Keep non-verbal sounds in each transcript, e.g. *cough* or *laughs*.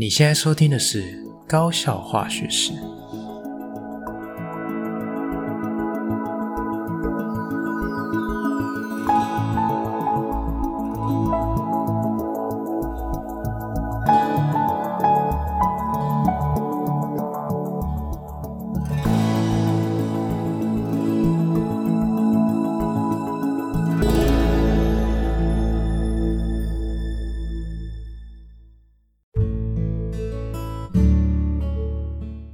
你现在收听的是《高效化学史》。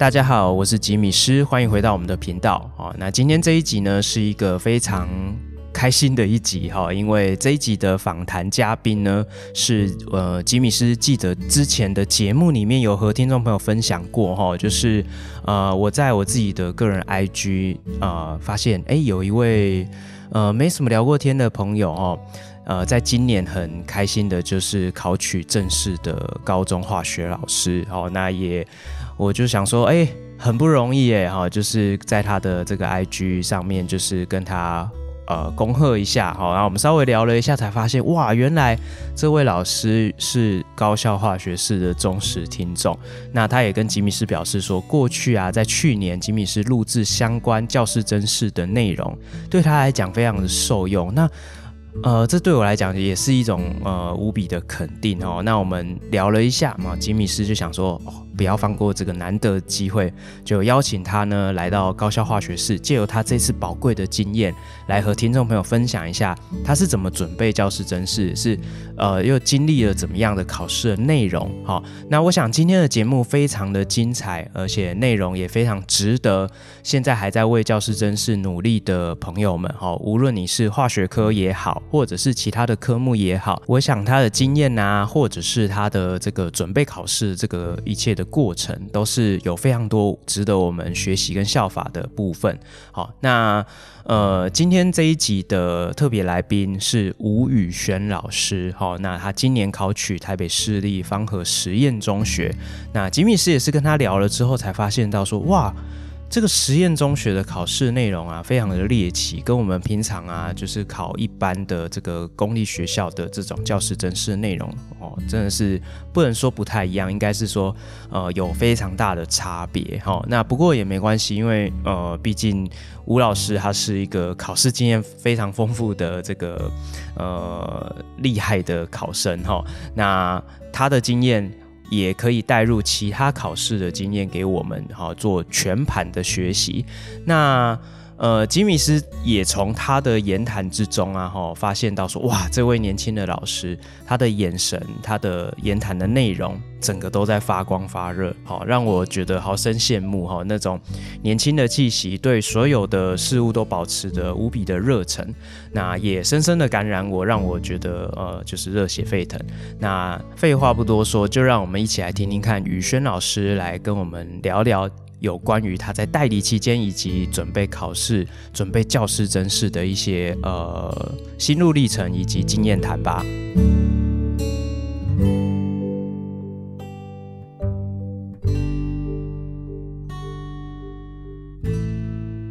大家好，我是吉米师，欢迎回到我们的频道。哦，那今天这一集呢，是一个非常开心的一集哈，因为这一集的访谈嘉宾呢，是呃吉米师记得之前的节目里面有和听众朋友分享过哈，就是呃我在我自己的个人 IG 呃发现，哎，有一位呃没什么聊过天的朋友哦，呃在今年很开心的就是考取正式的高中化学老师哦，那也。我就想说，哎，很不容易哎，哈，就是在他的这个 IG 上面，就是跟他呃恭贺一下，好，然后我们稍微聊了一下，才发现，哇，原来这位老师是高校化学式的忠实听众。那他也跟吉米斯表示说，过去啊，在去年吉米斯录制相关教师甄试的内容，对他来讲非常的受用。那呃，这对我来讲也是一种呃无比的肯定哦。那我们聊了一下嘛，吉米斯就想说，不要放过这个难得机会，就邀请他呢来到高校化学室，借由他这次宝贵的经验，来和听众朋友分享一下他是怎么准备教师甄试，是呃又经历了怎么样的考试的内容。好，那我想今天的节目非常的精彩，而且内容也非常值得现在还在为教师甄试努力的朋友们。好，无论你是化学科也好，或者是其他的科目也好，我想他的经验啊，或者是他的这个准备考试这个一切的。过程都是有非常多值得我们学习跟效法的部分。好，那呃，今天这一集的特别来宾是吴宇轩老师。好，那他今年考取台北市立方和实验中学。那吉米师也是跟他聊了之后，才发现到说，哇。这个实验中学的考试内容啊，非常的猎奇，跟我们平常啊，就是考一般的这个公立学校的这种教师甄试内容哦，真的是不能说不太一样，应该是说呃有非常大的差别哈、哦。那不过也没关系，因为呃，毕竟吴老师他是一个考试经验非常丰富的这个呃厉害的考生哈、哦。那他的经验。也可以带入其他考试的经验给我们，哈，做全盘的学习。那呃，吉米斯也从他的言谈之中啊，哈，发现到说，哇，这位年轻的老师，他的眼神，他的言谈的内容，整个都在发光发热，好，让我觉得好生羡慕哈，那种年轻的气息，对所有的事物都保持着无比的热忱，那也深深的感染我，让我觉得呃，就是热血沸腾。那废话不多说，就让我们一起来听听看宇轩老师来跟我们聊聊。有关于他在代理期间以及准备考试、准备教师甄试的一些呃心路历程以及经验谈吧。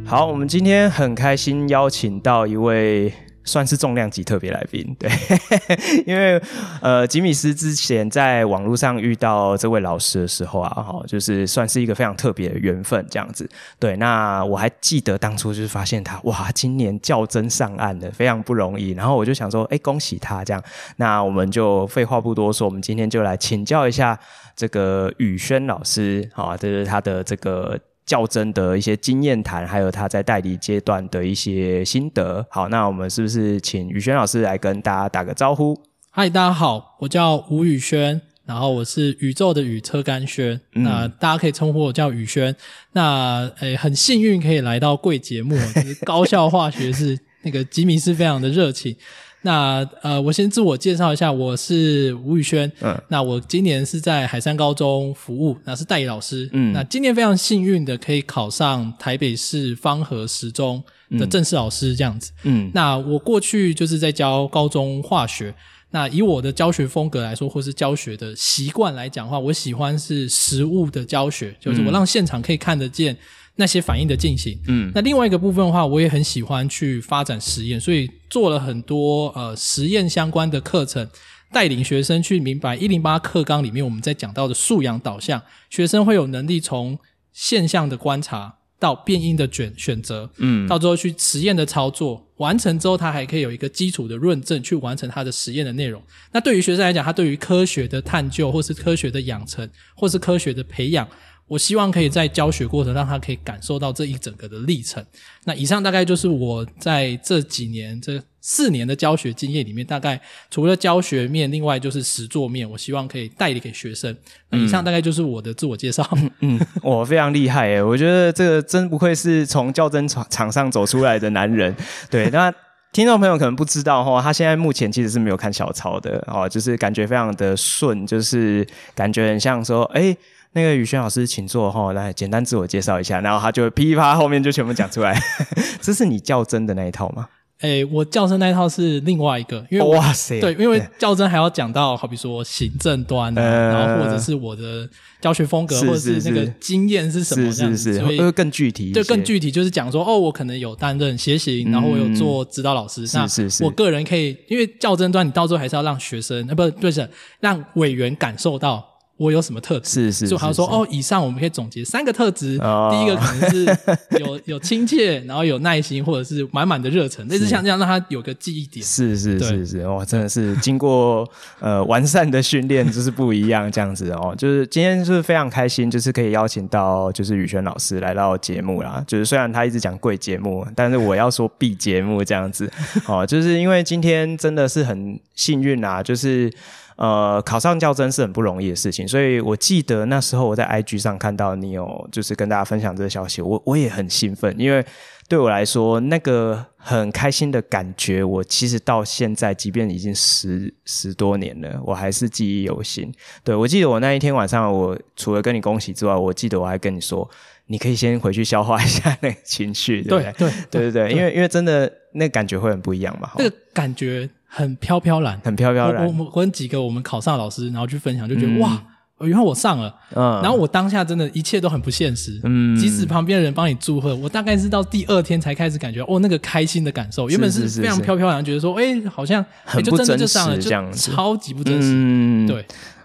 好，我们今天很开心邀请到一位。算是重量级特别来宾，对，*laughs* 因为呃，吉米斯之前在网络上遇到这位老师的时候啊，哈，就是算是一个非常特别的缘分这样子。对，那我还记得当初就是发现他，哇，今年较真上岸的，非常不容易。然后我就想说，哎，恭喜他这样。那我们就废话不多说，我们今天就来请教一下这个宇轩老师，好，这是他的这个。教甄的一些经验谈，还有他在代理阶段的一些心得。好，那我们是不是请宇轩老师来跟大家打个招呼？嗨，大家好，我叫吴宇轩，然后我是宇宙的宇，车干轩。嗯、那大家可以称呼我叫宇轩。那诶、欸，很幸运可以来到贵节目，就是高校化学是那个吉米是非常的热情。那呃，我先自我介绍一下，我是吴宇轩。嗯，那我今年是在海山高中服务，那是代理老师。嗯，那今年非常幸运的可以考上台北市方和十中的正式老师这样子。嗯，那我过去就是在教高中化学。那以我的教学风格来说，或是教学的习惯来讲的话，我喜欢是实物的教学，就是我让现场可以看得见。那些反应的进行，嗯，那另外一个部分的话，我也很喜欢去发展实验，所以做了很多呃实验相关的课程，带领学生去明白一零八课纲里面我们在讲到的素养导向，学生会有能力从现象的观察到变因的选选择，嗯，到最后去实验的操作，完成之后他还可以有一个基础的论证去完成他的实验的内容。那对于学生来讲，他对于科学的探究，或是科学的养成，或是科学的培养。我希望可以在教学过程让他可以感受到这一整个的历程。那以上大概就是我在这几年这四年的教学经验里面，大概除了教学面，另外就是实作面，我希望可以带领给学生。那以上大概就是我的自我介绍。嗯，*laughs* 我非常厉害诶，我觉得这个真不愧是从较真场场上走出来的男人。对，那听众朋友可能不知道哈，他现在目前其实是没有看小抄的哦，就是感觉非常的顺，就是感觉很像说，诶那个宇轩老师，请坐哈，来简单自我介绍一下，然后他就噼啪后面就全部讲出来。*laughs* 这是你较真的那一套吗？诶、欸，我较真那一套是另外一个，因为哇塞，对，因为较真还要讲到，好比说行政端、啊呃，然后或者是我的教学风格，或者是那个经验是什么这样子，是是是，所以会更具体，对，更具体就是讲说，哦，我可能有担任协行，然后我有做指导老师，是是是，那我个人可以，因为较真端你到最后还是要让学生，呃，不，对，是让委员感受到。我有什么特质？是是，就好像说哦，以上我们可以总结三个特质。哦、第一个可能是有 *laughs* 有亲切，然后有耐心，或者是满满的热忱，类似像这样让他有个记忆点。是是是是，哇，真的是经过呃完善的训练，就是不一样这样子哦。就是今天就是非常开心，就是可以邀请到就是宇轩老师来到节目啦。就是虽然他一直讲贵节目，但是我要说 B 节目这样子哦。就是因为今天真的是很幸运啊，就是。呃，考上教甄是很不容易的事情，所以我记得那时候我在 IG 上看到你有就是跟大家分享这个消息，我我也很兴奋，因为对我来说那个很开心的感觉，我其实到现在，即便已经十十多年了，我还是记忆犹新。对，我记得我那一天晚上，我除了跟你恭喜之外，我记得我还跟你说，你可以先回去消化一下那个情绪，对不对？对对对对，因为因为真的那个感觉会很不一样嘛，那个感觉。很飘飘然，很飘飘然。我我跟几个我们考上的老师，然后去分享，就觉得、嗯、哇，原来我上了。嗯，然后我当下真的一切都很不现实。嗯，即使旁边的人帮你祝贺，我大概是到第二天才开始感觉哦，那个开心的感受。原本是非常飘飘然，觉得说，哎、欸，好像很不真实，欸、就真的就上了，这样子，超级不真实。嗯，对。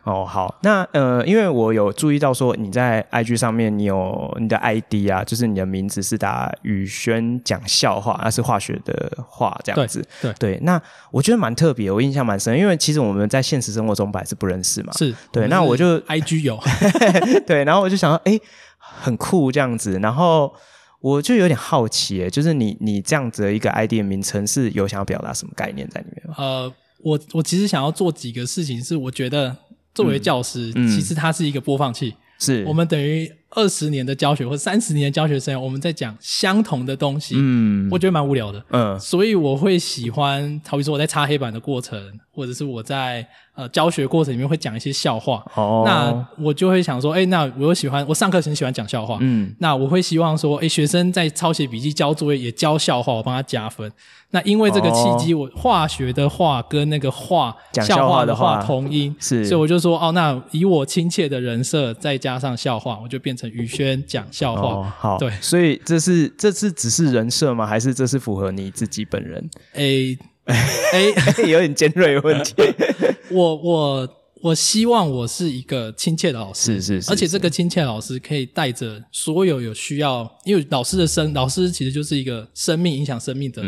哦，好，那呃，因为我有注意到说你在 IG 上面，你有你的 ID 啊，就是你的名字是打宇轩讲笑话，那是化学的话这样子，对对，对。那我觉得蛮特别，我印象蛮深，因为其实我们在现实生活中本来是不认识嘛，是对。那我就 IG 有，*laughs* 对，然后我就想到，哎，很酷这样子，然后我就有点好奇，哎，就是你你这样子的一个 ID 的名称是有想要表达什么概念在里面吗？呃，我我其实想要做几个事情，是我觉得。作为教师，嗯，其实它是一个播放器，是。我们等于二十年的教学或三十年的教学生涯，我们在讲相同的东西，嗯，我觉得蛮无聊的，嗯，所以我会喜欢，好比说我在擦黑板的过程，或者是我在。呃，教学过程里面会讲一些笑话，哦，那我就会想说，哎，那我又喜欢，我上课很喜欢讲笑话，嗯，那我会希望说，哎，学生在抄写笔记、交作业也教笑话，我帮他加分。那因为这个契机，我化学的化跟那个话讲笑话的话同音，是，所以我就说，哦，那以我亲切的人设再加上笑话，我就变成宇轩讲笑话。哦，好，对，所以这是这是只是人设吗？还是这是符合你自己本人？哎。*laughs* 哎、欸，有点尖锐的问题。*laughs* 我我我希望我是一个亲切的老师，是是，是，而且这个亲切的老师可以带着所有有需要，因为老师的生老师其实就是一个生命影响生命的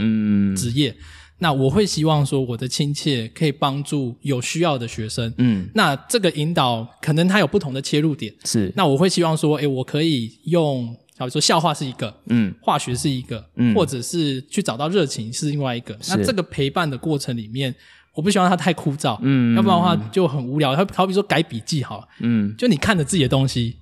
职业。嗯、那我会希望说，我的亲切可以帮助有需要的学生。嗯，那这个引导可能他有不同的切入点。是，那我会希望说，哎、欸，我可以用。比如说笑话是一个，嗯，化学是一个，嗯，或者是去找到热情是另外一个。那这个陪伴的过程里面，我不希望它太枯燥，嗯，要不然的话就很无聊。它好比说改笔记好了，嗯，就你看着自己的东西，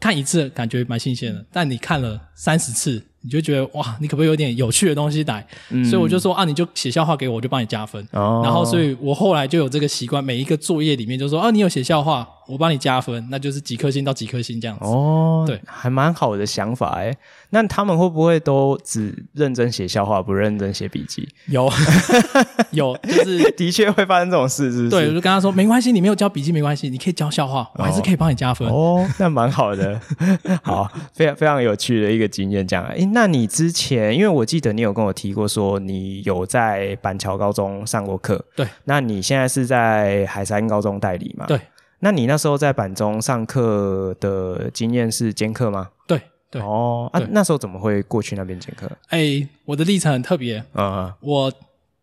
看一次感觉蛮新鲜的，但你看了三十次。你就觉得哇，你可不可以有点有趣的东西来？嗯，所以我就说啊，你就写笑话给我，我就帮你加分。哦，然后所以我后来就有这个习惯，每一个作业里面就说啊，你有写笑话，我帮你加分，那就是几颗星到几颗星这样子。哦，对，还蛮好的想法哎。那他们会不会都只认真写笑话，不认真写笔记？有，*laughs* 有，就是 *laughs* 的确会发生这种事，是不是？对，我就跟他说，没关系，你没有交笔记没关系，你可以交笑话，我还是可以帮你加分。哦，那蛮好的，*laughs* 好，非常非常有趣的一个经验。这样，哎，那你之前，因为我记得你有跟我提过，说你有在板桥高中上过课，对，那你现在是在海山高中代理嘛？对。那你那时候在板中上课的经验是兼课吗？对对。哦，啊，那时候怎么会过去那边兼课？哎，我的历程很特别。啊，我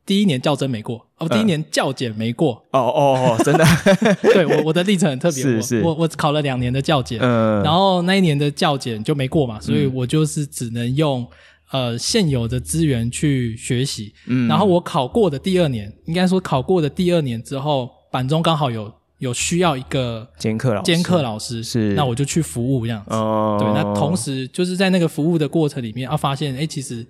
第一年教真没过，哦，第一年教检没过，哦哦哦，真的，*laughs* 对我我的历程很特别，是 *laughs* 是，我我考了两年的教检，嗯，然后那一年的教检就没过嘛，所以我就是只能用呃现有的资源去学习，嗯，然后我考过的第二年，应该说考过的第二年之后，板中刚好有。有需要一个兼课老师，兼课老师是，那我就去服务这样子。哦，对，那同时就是在那个服务的过程里面，啊发现，哎，其实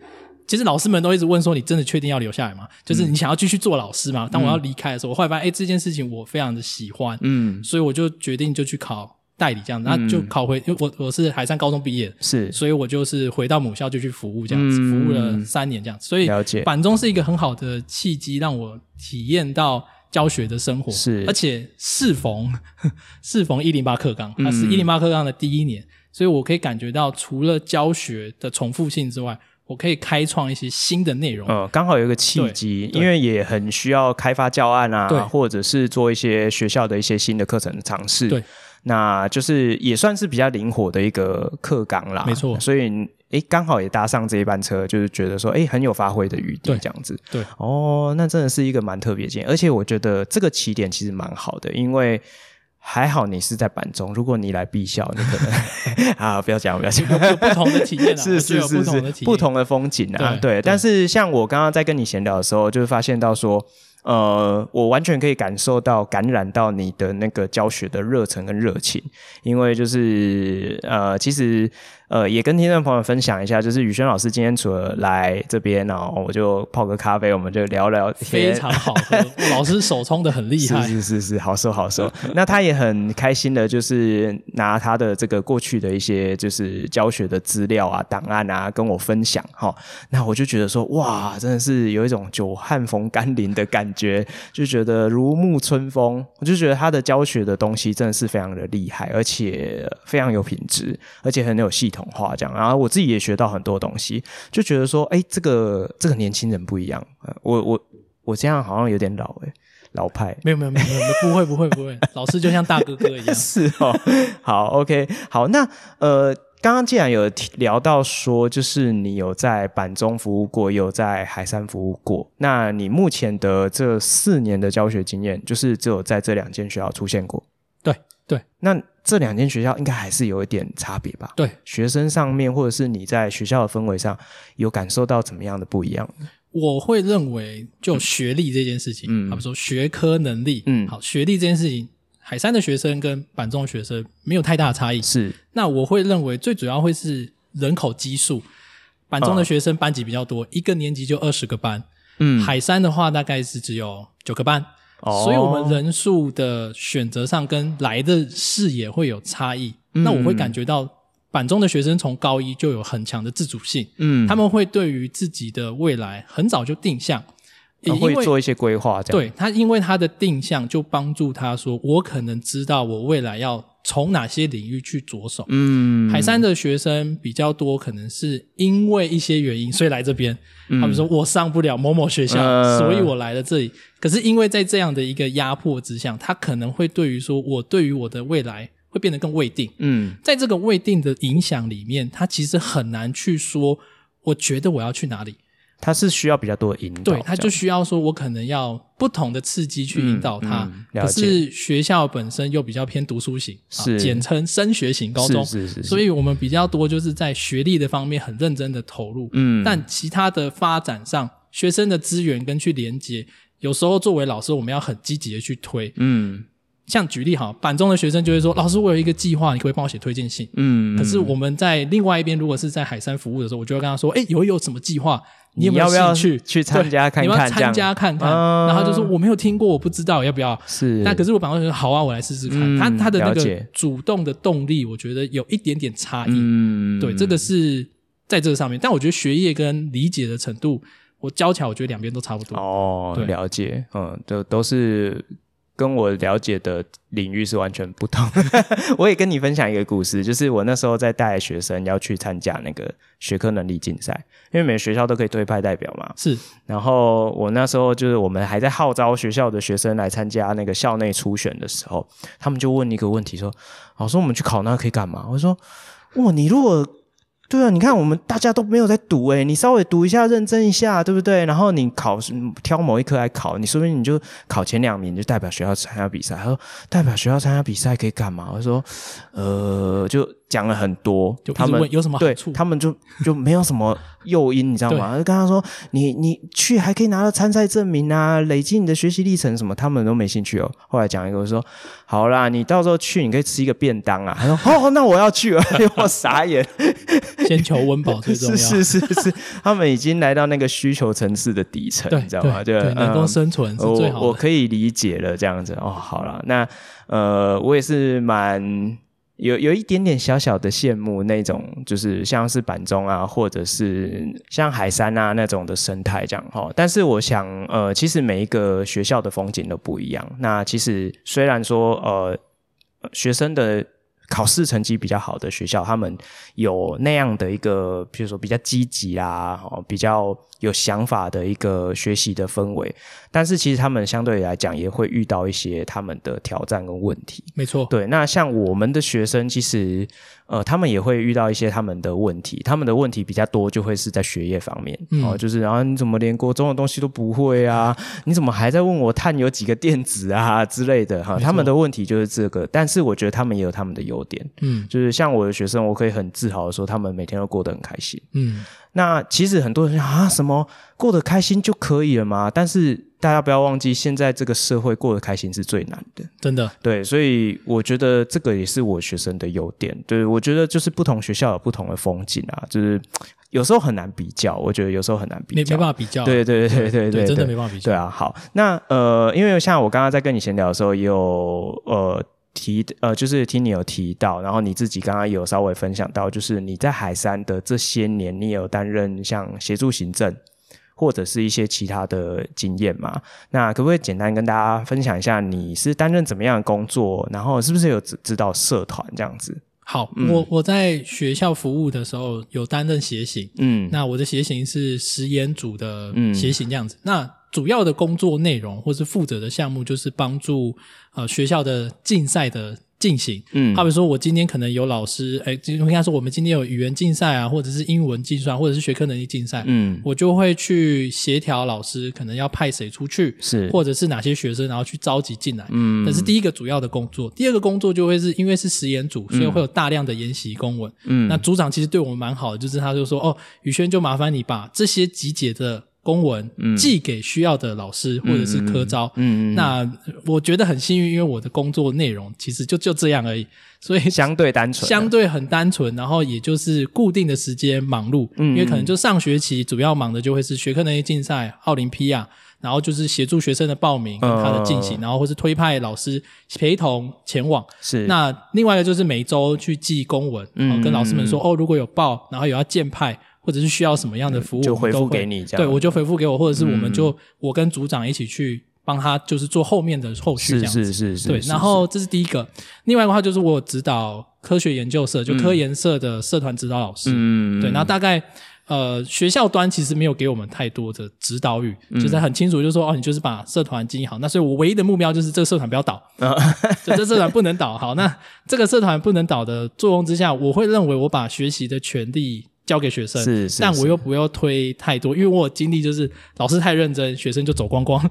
其实老师们都一直问说，你真的确定要留下来吗？就是你想要继续做老师吗？当我要离开的时候，我后来发现，哎，这件事情我非常的喜欢，嗯，所以我就决定就去考代理这样子，那就考回，因为我我是海山高中毕业，是，所以我就是回到母校就去服务这样子，服务了三年这样子，所以板中是一个很好的契机，让我体验到。教学的生活是，而且适逢 *laughs* 适逢一零八课纲，它是一零八课纲的第一年，嗯，所以我可以感觉到，除了教学的重复性之外，我可以开创一些新的内容。呃，刚好有一个契机，因为也很需要开发教案啊，或者是做一些学校的一些新的课程的尝试。对，那就是也算是比较灵活的一个课纲啦。没错，所以。诶，刚好也搭上这一班车，就是觉得说，哎，很有发挥的余地，这样子。对，哦，那真的是一个蛮特别的经验，而且我觉得这个起点其实蛮好的，因为还好你是在板中，如果你来敝校，你可能 *laughs* 啊，不要讲，不要讲，有不同的体验啊，*laughs* 是是是是，不同的风景啊，对。对，但是像我刚刚在跟你闲聊的时候，就是发现到说。呃，我完全可以感受到感染到你的那个教学的热忱跟热情，因为就是呃，其实呃，也跟听众朋友分享一下，就是宇轩老师今天除了来这边，然后我就泡个咖啡，我们就聊聊天，非常好喝。*laughs* 老师手冲的很厉害，是是是是，好收好收。*laughs* 那他也很开心的，就是拿他的这个过去的一些就是教学的资料啊、档案啊跟我分享哈。那我就觉得说，哇，真的是有一种久旱逢甘霖的感觉。觉就觉得如沐春风，我就觉得他的教学的东西真的是非常的厉害，而且非常有品质，而且很有系统化这样。然后我自己也学到很多东西，就觉得说，哎，这个这个年轻人不一样。我我我这样好像有点老哎，老派。没有没有没有没有，不会不会不会，老师就像大哥哥一样。*laughs* 是哦，好 OK，好，那呃。刚刚既然有聊到说，就是你有在板中服务过，有在海山服务过，那你目前的这四年的教学经验，就是只有在这两间学校出现过？对对，那这两间学校应该还是有一点差别吧？对，学生上面或者是你在学校的氛围上，有感受到怎么样的不一样？我会认为，就学历这件事情，嗯，比如说学科能力，嗯，好，学历这件事情。海山的学生跟板中的学生没有太大的差异，是。那我会认为最主要会是人口基数，板中的学生班级比较多，哦、一个年级就二十个班，嗯，海山的话大概是只有九个班，哦，所以我们人数的选择上跟来的视野会有差异。嗯、那我会感觉到板中的学生从高一就有很强的自主性，嗯，他们会对于自己的未来很早就定向。会做一些规划，这样。对，他，因为他的定向就帮助他说，我可能知道我未来要从哪些领域去着手。嗯，海山的学生比较多，可能是因为一些原因，所以来这边。他们说我上不了某某学校，嗯，所以我来了这里。可是因为在这样的一个压迫之下，他可能会对于说我对于我的未来会变得更未定。嗯，在这个未定的影响里面，他其实很难去说，我觉得我要去哪里。他是需要比较多的引导，对，他就需要说，我可能要不同的刺激去引导他。嗯嗯、可是学校本身又比较偏读书型，是简称升学型高中，是是是，是。所以我们比较多就是在学历的方面很认真的投入，嗯，但其他的发展上，学生的资源跟去连接，有时候作为老师，我们要很积极的去推，嗯。像举例哈，板中的学生就会说：“老师，我有一个计划，你可不可以帮我写推荐信？”嗯，可是我们在另外一边，如果是在海山服务的时候，我就会跟他说：“哎，有有什么计划？你有没有兴趣去参加看看？你要参加看看。”然后就说：“我没有听过，我不知道要不要。”是。那可是我板中说：“好啊，我来试试看。”他他的那个主动的动力，我觉得有一点点差异。嗯，对，这个是在这个上面。但我觉得学业跟理解的程度，我教起来，我觉得两边都差不多。哦，了解。嗯，都都是。跟我了解的领域是完全不同。*laughs* 我也跟你分享一个故事，就是我那时候在带学生要去参加那个学科能力竞赛，因为每个学校都可以推派代表嘛。是。然后我那时候就是我们还在号召学校的学生来参加那个校内初选的时候，他们就问一个问题说：“老师，我们去考那个可以干嘛？”我说：“哇，你如果……”对啊，你看我们大家都没有在读诶，你稍微读一下，认真一下，对不对？然后你考挑某一科来考，你说不定你就考前两名，就代表学校参加比赛。他说代表学校参加比赛可以干嘛？我说呃，就。讲了很多，就他们有什么？对，他们就就没有什么诱因，你知道吗？*laughs* 就跟他说，你你去还可以拿到参赛证明啊，累积你的学习历程什么，他们都没兴趣哦。后来讲一个，我说好啦，你到时候去，你可以吃一个便当啊。他说 *laughs* 哦，那我要去了，我傻眼。先求温饱最重要，*laughs* 是是是是，他们已经来到那个需求层次的底层，你知道吗？对，能够生存是最好的。我我可以理解了，这样子哦。好了，那呃，我也是蛮。有有一点点小小的羡慕那种，就是像是板中啊，或者是像海山啊那种的生态这样哈。但是我想，呃，其实每一个学校的风景都不一样。那其实虽然说，呃，学生的。考试成绩比较好的学校，他们有那样的一个，比如说比较积极啊，哦，比较有想法的一个学习的氛围。但是其实他们相对来讲也会遇到一些他们的挑战跟问题。没错，对。那像我们的学生，其实呃，他们也会遇到一些他们的问题。他们的问题比较多，就会是在学业方面，嗯、哦，就是然后你怎么连国中的东西都不会啊？你怎么还在问我碳有几个电子啊之类的？哈，他们的问题就是这个。但是我觉得他们也有他们的优。优点，嗯，就是像我的学生，我可以很自豪的说，他们每天都过得很开心，嗯。那其实很多人说啊，什么过得开心就可以了吗？但是大家不要忘记，现在这个社会过得开心是最难的，真的。对，所以我觉得这个也是我学生的优点。对，我觉得就是不同学校有不同的风景啊，就是 *tsk* 有时候很难比较。我觉得有时候很难比较，没没办法比较。对对对对对对，真的没办法比较。对啊，好，那呃，因为像我刚刚在跟你闲聊的时候，也有呃。提呃，就是听你有提到，然后你自己刚刚有稍微分享到，就是你在海山的这些年，你有担任像协助行政或者是一些其他的经验嘛？那可不可以简单跟大家分享一下，你是担任怎么样的工作？然后是不是有指知道社团这样子？好，嗯、我我在学校服务的时候有担任协行，嗯，那我的协行是实验组的协行这样子，嗯、那。主要的工作内容或是负责的项目，就是帮助呃学校的竞赛的进行。嗯，好比说我今天可能有老师，哎，应该说我们今天有语言竞赛啊，或者是英文计算，或者是学科能力竞赛。嗯，我就会去协调老师可能要派谁出去，是或者是哪些学生，然后去召集进来。嗯，这是第一个主要的工作。第二个工作就会是因为是实验组，所以会有大量的研习公文。嗯，那组长其实对我们蛮好的，就是他就说，哦，宇轩就麻烦你把这些集结的。公文寄给需要的老师或者是科招，嗯，嗯，那我觉得很幸运，因为我的工作内容其实就就这样而已，所以 *laughs* 相对单纯，相对很单纯，然后也就是固定的时间忙碌，嗯，因为可能就上学期主要忙的就会是学科能力竞赛、奥林匹亚，然后就是协助学生的报名跟他的进行，然后或是推派老师陪同前往，是。那另外一个就是每周去寄公文，嗯，跟老师们说哦，如果有报，然后有要见派。或者是需要什么样的服务，就回复给你这样。对，我就回复给我，或者是我们就、嗯、我跟组长一起去帮他，就是做后面的后续这样子。是是是是。对，然后这是第一个。另外一个话就是我有指导科学研究社，就科研社的社团指导老师。嗯。对，然后大概呃学校端其实没有给我们太多的指导语，嗯、就是很清楚，就是说哦，你就是把社团经营好。那所以我唯一的目标就是这个社团不要倒，就 *laughs* *laughs* 哦、这社团不能倒。好，那这个社团不能倒的作用之下，我会认为我把学习的权利。交给学生，是是是，但我又不要推太多，因为我有经历就是老师太认真，学生就走光光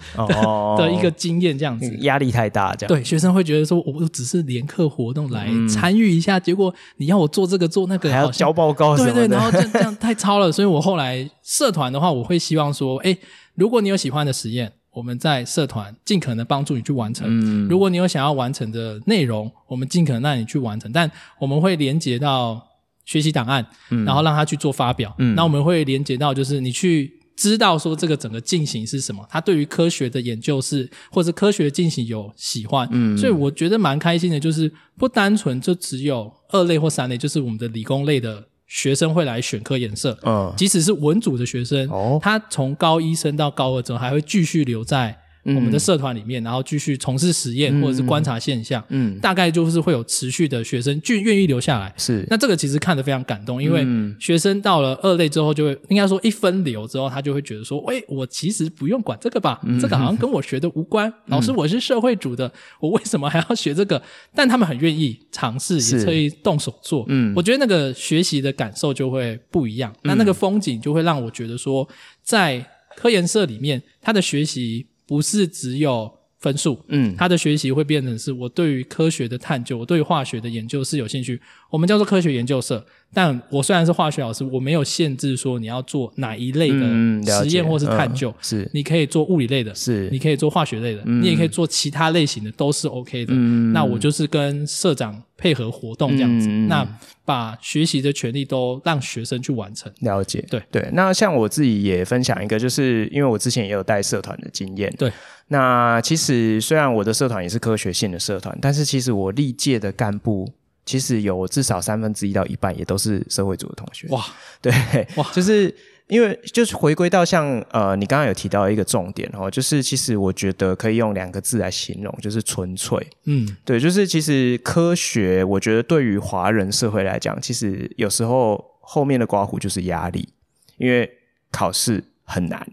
的，一个经验，这样子。压力太大，这样。对学生会觉得说，我只是联课活动来参与一下，嗯、结果你要我做这个做那个，还要交报告，对对，然后这 *laughs* 这样太超了，所以我后来社团的话，我会希望说，哎，如果你有喜欢的实验。我们在社团尽可能帮助你去完成。嗯，如果你有想要完成的内容，我们尽可能让你去完成，但我们会连接到学习档案，嗯，然后让他去做发表。嗯，那我们会连接到就是你去。知道说这个整个进行是什么，他对于科学的研究是或者科学进行有喜欢，嗯，所以我觉得蛮开心的，就是不单纯就只有二类或三类，就是我们的理工类的学生会来选科研社，嗯，即使是文组的学生，哦，他从高一升到高二之后还会继续留在。我们的社团里面，然后继续从事实验或者是观察现象，嗯，大概就是会有持续的学生就愿意留下来。是，那这个其实看得非常感动，因为学生到了二类之后，就会应该说一分流之后，他就会觉得说，喂，我其实不用管这个吧，这个好像跟我学的无关。老师，我是社会主的，我为什么还要学这个？但他们很愿意尝试，也可以动手做。嗯，我觉得那个学习的感受就会不一样，那那个风景就会让我觉得说，在科研社里面，他的学习。不是只有分数，嗯，他的学习会变成是我对于科学的探究，我对于化学的研究是有兴趣。我们叫做科学研究社，但我虽然是化学老师，我没有限制说你要做哪一类的实验或是探究，嗯、是你可以做物理类的，是你可以做化学类的，嗯、你也可以做其他类型的，都是 OK 的。嗯、那我就是跟社长配合活动这样子，嗯、那把学习的权利都让学生去完成。了解，对对。那像我自己也分享一个，就是因为我之前也有带社团的经验，对。那其实虽然我的社团也是科学性的社团，但是其实我历届的干部其实有至少三分之一到一半也都是社会组的同学。哇，*laughs* 对，哇，就是因为就是回归到像呃，你刚刚有提到一个重点哦，就是其实我觉得可以用两个字来形容，就是纯粹。嗯，对，就是其实科学，我觉得对于华人社会来讲，其实有时候后面的刮胡就是压力，因为考试很难。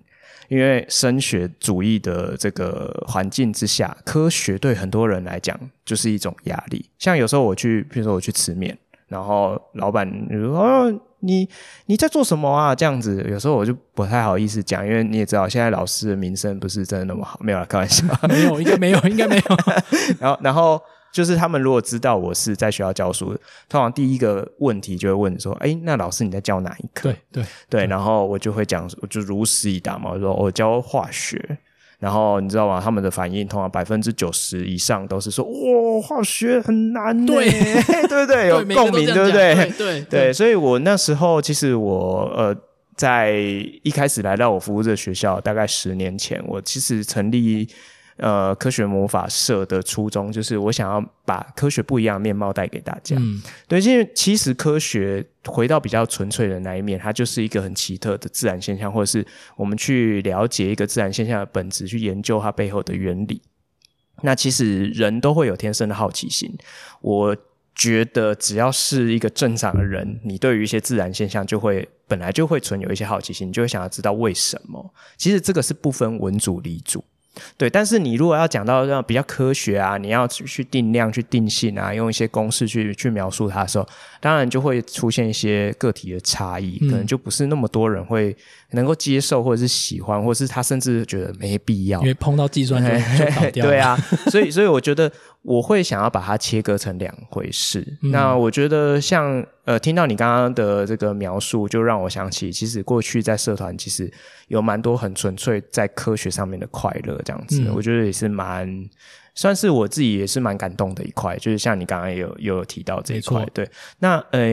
因为升学主义的这个环境之下，科学对很多人来讲就是一种压力。像有时候我去，比如说我去吃面，然后老板就说：“哦，你你在做什么啊？”这样子，有时候我就不太好意思讲，因为你也知道，现在老师的名声不是真的那么好。没有啦，开玩笑，*laughs* 没有，应该没有，应该没有。*laughs* 然后，然后。就是他们如果知道我是在学校教书，通常第一个问题就会问说：“哎，那老师你在教哪一科？”对对对，然后我就会讲，我就如实以答嘛，我说我教化学。然后你知道吗？他们的反应通常百分之九十以上都是说：“哇，化学很难。”对 *laughs* 对对，有共鸣，对不对？对对对，所以我那时候其实我呃，在一开始来到我服务这学校，大概十年前，我其实成立。呃，科学魔法社的初衷就是我想要把科学不一样的面貌带给大家。嗯，对，因为其实科学回到比较纯粹的那一面，它就是一个很奇特的自然现象，或者是我们去了解一个自然现象的本质，去研究它背后的原理。那其实人都会有天生的好奇心，我觉得只要是一个正常的人，你对于一些自然现象就会本来就会存有一些好奇心，你就会想要知道为什么。其实这个是不分文主理组。对，但是你如果要讲到这样比较科学啊，你要去定量、去定性啊，用一些公式去去描述它的时候，当然就会出现一些个体的差异，嗯、可能就不是那么多人会能够接受，或者是喜欢，或者是他甚至觉得没必要，因为碰到计算就 *laughs* 就倒掉。对啊，所以所以我觉得。我会想要把它切割成两回事。嗯、那我觉得像呃，听到你刚刚的这个描述，就让我想起，其实过去在社团其实有蛮多很纯粹在科学上面的快乐，这样子，嗯、我觉得也是蛮算是我自己也是蛮感动的一块。就是像你刚刚也有也有提到这一块，对。那呃，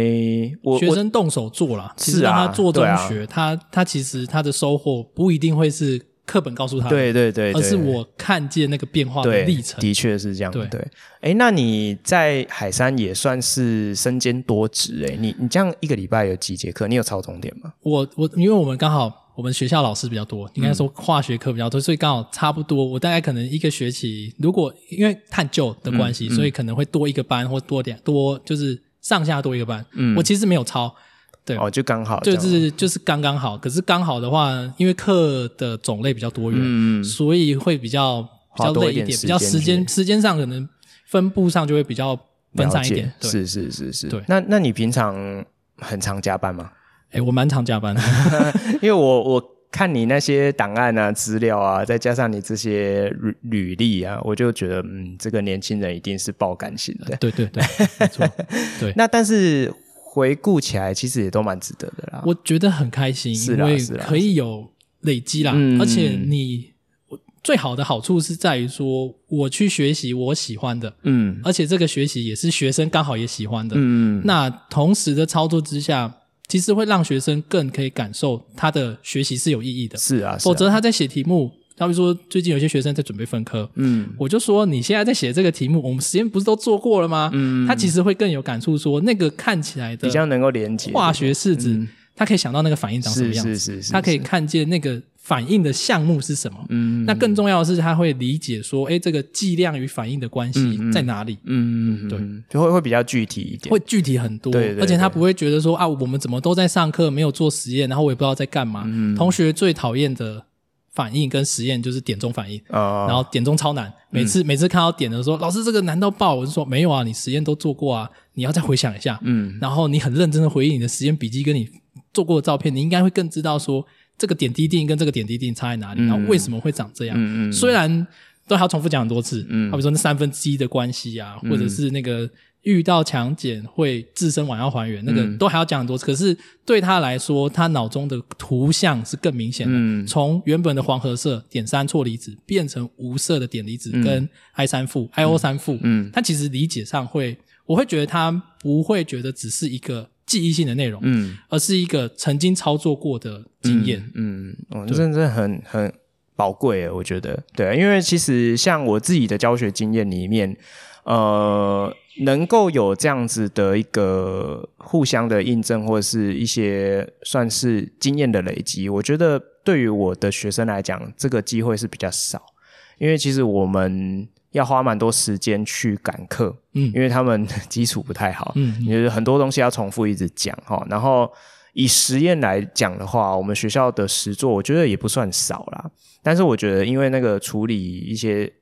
我学生动手做了，其实让他做中学，啊、他他其实他的收获不一定会是。课本告诉他，对对对，而是我看见那个变化的历程，的确是这样。对，对，哎，那你在海山也算是身兼多职哎，你你这样一个礼拜有几节课？你有抄重点吗？我我因为我们刚好我们学校老师比较多，应该说化学课比较多，所以刚好差不多。我大概可能一个学期，如果因为探究的关系，所以可能会多一个班或多点多，就是上下多一个班。嗯，我其实没有抄。对哦，就刚好，就是就是刚刚好。可是刚好的话，因为课的种类比较多元，嗯，所以会比较比较累一点，比较时间时间上可能分布上就会比较分散一点。对是是是是，对。那那你平常很常加班吗？哎，我蛮常加班的，*laughs* 因为我我看你那些档案啊、资料啊，再加上你这些履履历啊，我就觉得嗯，这个年轻人一定是爆感型的。对对对，没错。*laughs* 对，那但是。回顾起来，其实也都蛮值得的啦。我觉得很开心，因为可以有累积啦。而且你最好的好处是在于说，我去学习我喜欢的，嗯，而且这个学习也是学生刚好也喜欢的，嗯，那同时的操作之下，其实会让学生更可以感受他的学习是有意义的，是啊，是啊，否则他在写题目。他比如说，最近有些学生在准备分科，嗯，我就说你现在在写这个题目，我们实验不是都做过了吗？嗯，他其实会更有感触，说那个看起来的比较能够连接化学式子，他可以想到那个反应长什么样子，是是是是，他可以看见那个反应的项目是什么，嗯，那更重要的是他会理解说，哎，这个剂量与反应的关系在哪里？嗯嗯，对，就会会比较具体一点，会具体很多，对，而且他不会觉得说啊，我们怎么都在上课，没有做实验，然后我也不知道在干嘛。同学最讨厌的。反应跟实验就是点钟反应，uh, 然后点钟超难。每次、嗯、每次看到点的时候，老师这个难到爆，我就说没有啊，你实验都做过啊，你要再回想一下。嗯，然后你很认真的回忆你的实验笔记跟你做过的照片，你应该会更知道说这个点滴定跟这个点滴定差在哪里，嗯、然后为什么会长这样。嗯嗯，虽然都还要重复讲很多次，嗯，好比说那三分之一的关系啊，或者是那个。遇到强碱会自身往要还原，那个都还要讲很多可是对他来说，他脑中的图像是更明显的。嗯、从原本的黄褐色碘三错离子变成无色的碘离子跟 I 三负、嗯、IO 三负。嗯，他其实理解上会，我会觉得他不会觉得只是一个记忆性的内容，嗯，而是一个曾经操作过的经验。嗯，嗯，对真的很很宝贵，我觉得对，因为其实像我自己的教学经验里面，呃。能够有这样子的一个互相的印证，或者是一些算是经验的累积，我觉得对于我的学生来讲，这个机会是比较少，因为其实我们要花蛮多时间去赶课，嗯，因为他们基础不太好，嗯，就是很多东西要重复一直讲哈。然后以实验来讲的话，我们学校的实作我觉得也不算少啦，但是我觉得因为那个处理一些。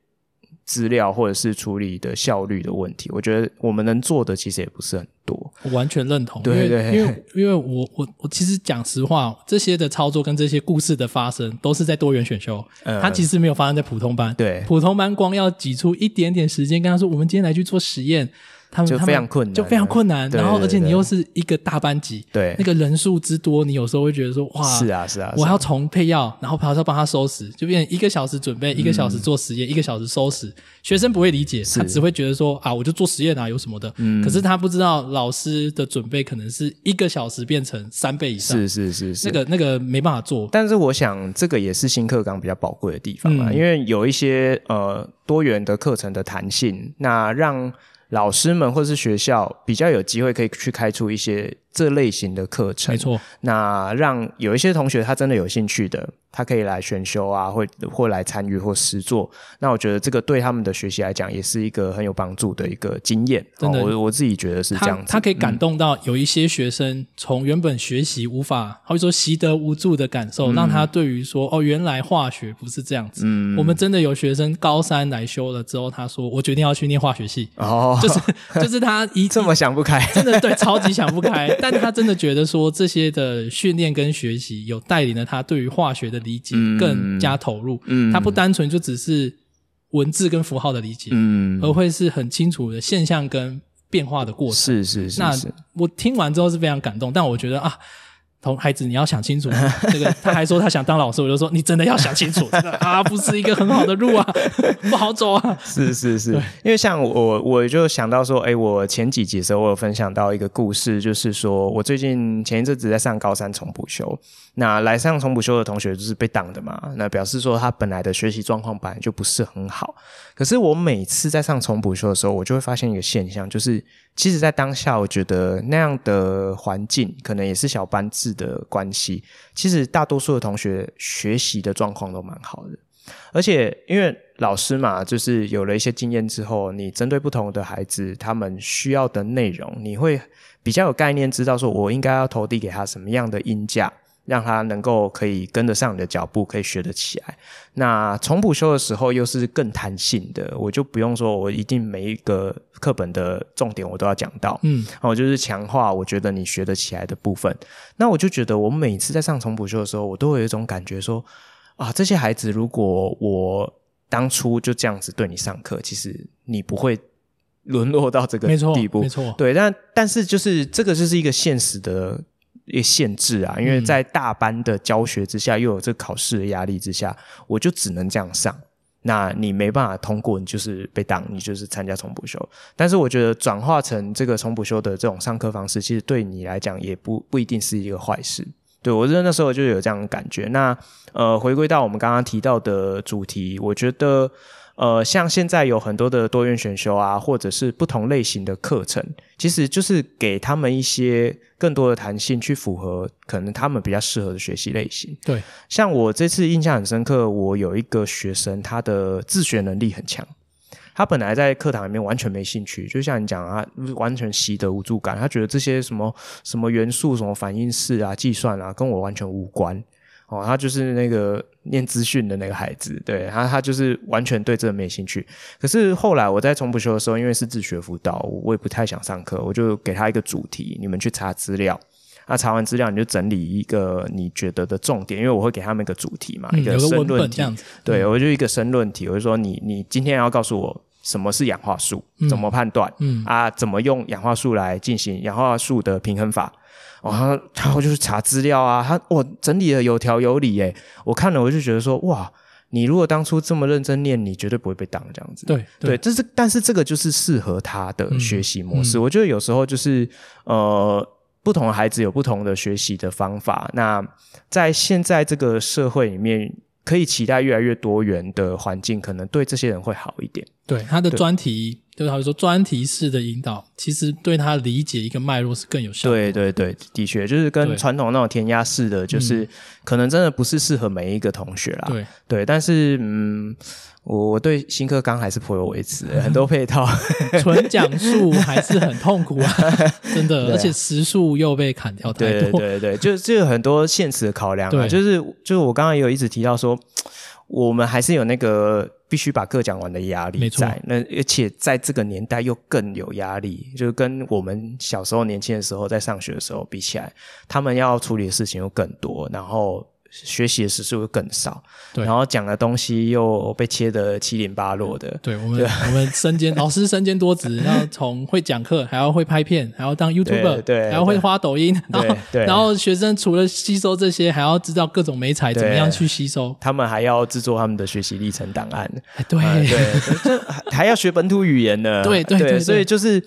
资料或者是处理的效率的问题，我觉得我们能做的其实也不是很多。我完全认同，对对，因为因为我我我其实讲实话，这些的操作跟这些故事的发生都是在多元选修，嗯，它其实没有发生在普通班。对，普通班光要挤出一点点时间跟他说，我们今天来去做实验。他们就非常困难，就非常困难。然后，而且你又是一个大班级，对那个人数之多，你有时候会觉得说，哇，是啊，是啊，我要重配药，然后还要帮他收拾，就变成一个小时准备，一个小时做实验，一个小时收拾。学生不会理解，他只会觉得说，啊，我就做实验啊，有什么的？嗯。可是他不知道，老师的准备可能是一个小时变成三倍以上，是是是是，那个那个没办法做。但是我想，这个也是新课纲比较宝贵的地方嘛，因为有一些呃多元的课程的弹性，那让。老师们或是学校比较有机会可以去开出一些这类型的课程，没错。那让有一些同学他真的有兴趣的，他可以来选修啊，或或来参与或实做。那我觉得这个对他们的学习来讲，也是一个很有帮助的一个经验。真的，哦、我我自己觉得是这样子。他，他可以感动到有一些学生，从原本学习无法，或者说习得无助的感受，嗯、让他对于说哦，原来化学不是这样子。嗯，我们真的有学生高三来修了之后，他说我决定要去念化学系。哦，就是就是他一 *laughs* 这么想不开，真的对，超级想不开。*laughs* *laughs* 但他真的觉得说，这些的训练跟学习有带领了他对于化学的理解更加投入。嗯，他不单纯就只是文字跟符号的理解，嗯，而会是很清楚的现象跟变化的过程。是是是。那我听完之后是非常感动，但我觉得啊。同孩子，你要想清楚。这个他还说他想当老师，我就说你真的要想清楚，真 *laughs* 的啊，不是一个很好的路啊，*laughs* 不好走啊。是是是，因为像我，我就想到说，哎，我前几集的时候，我有分享到一个故事，就是说我最近前一阵子在上高三重补修，那来上重补修的同学就是被挡的嘛，那表示说他本来的学习状况本来就不是很好。可是我每次在上重补修的时候，我就会发现一个现象，就是其实，在当下，我觉得那样的环境可能也是小班制的关系。其实大多数的同学学习的状况都蛮好的，而且因为老师嘛，就是有了一些经验之后，你针对不同的孩子，他们需要的内容，你会比较有概念，知道说我应该要投递给他什么样的音价。让他能够可以跟得上你的脚步，可以学得起来。那重补修的时候又是更弹性的，我就不用说，我一定每一个课本的重点我都要讲到。嗯，我就是强化我觉得你学得起来的部分。那我就觉得，我每次在上重补修的时候，我都会有一种感觉说，啊，这些孩子如果我当初就这样子对你上课，其实你不会沦落到这个地步。没错，没错。对，但但是就是这个就是一个现实的。一个限制啊，因为在大班的教学之下，嗯、又有这考试的压力之下，我就只能这样上。那你没办法通过，你就是被挡，你就是参加重补修。但是我觉得转化成这个重补修的这种上课方式，其实对你来讲也不不一定是一个坏事。对，我觉得那时候就有这样的感觉。那呃，回归到我们刚刚提到的主题，我觉得。呃，像现在有很多的多元选修啊，或者是不同类型的课程，其实就是给他们一些更多的弹性，去符合可能他们比较适合的学习类型。对，像我这次印象很深刻，我有一个学生，他的自学能力很强，他本来在课堂里面完全没兴趣，就像你讲啊，完全习得无助感，他觉得这些什么什么元素、什么反应式啊、计算啊，跟我完全无关。哦，他就是那个念资讯的那个孩子，对，他他就是完全对这个没兴趣。可是后来我在重补修的时候，因为是自学辅导，我也不太想上课，我就给他一个主题，你们去查资料。那查完资料，你就整理一个你觉得的重点，因为我会给他们一个主题嘛，嗯、一个申论题。嗯、对，我就一个申论题，我就说你你今天要告诉我什么是氧化数，嗯、怎么判断，嗯啊，怎么用氧化数来进行氧化数的平衡法。哦，他他就是查资料啊，他我整理的有条有理诶，我看了我就觉得说，哇，你如果当初这么认真念，你绝对不会被挡这样子。对对，这是但是这个就是适合他的学习模式。嗯嗯、我觉得有时候就是呃，不同的孩子有不同的学习的方法。那在现在这个社会里面，可以期待越来越多元的环境，可能对这些人会好一点。对他的专题。就是好比说专题式的引导，其实对他理解一个脉络是更有效的。对对对，的确就是跟传统那种填鸭式的，就是可能真的不是适合每一个同学啦。对对，但是嗯，我我对新课纲还是颇有微词，很多 *laughs* 配套，纯讲述还是很痛苦啊，*laughs* 真的，而且时数又被砍掉太多。对对对，就就有很多现实的考量啊，就是就是我刚刚也有一直提到说，我们还是有那个。必须把课讲完的压力在，那而且在这个年代又更有压力，就是跟我们小时候年轻的时候在上学的时候比起来，他们要处理的事情又更多，然后。学习的时数会更少，对，然后讲的东西又被切得七零八落的。对，我们 *laughs* 我们身兼老师身兼多职，要从会讲课，还要会拍片，还要当 YouTuber，对，还要会花抖音，然后然后学生除了吸收这些，还要知道各种美彩怎么样去吸收，他们还要制作他们的学习历程档案，对。对，还要学本土语言呢，*laughs* 对对对，所以就是。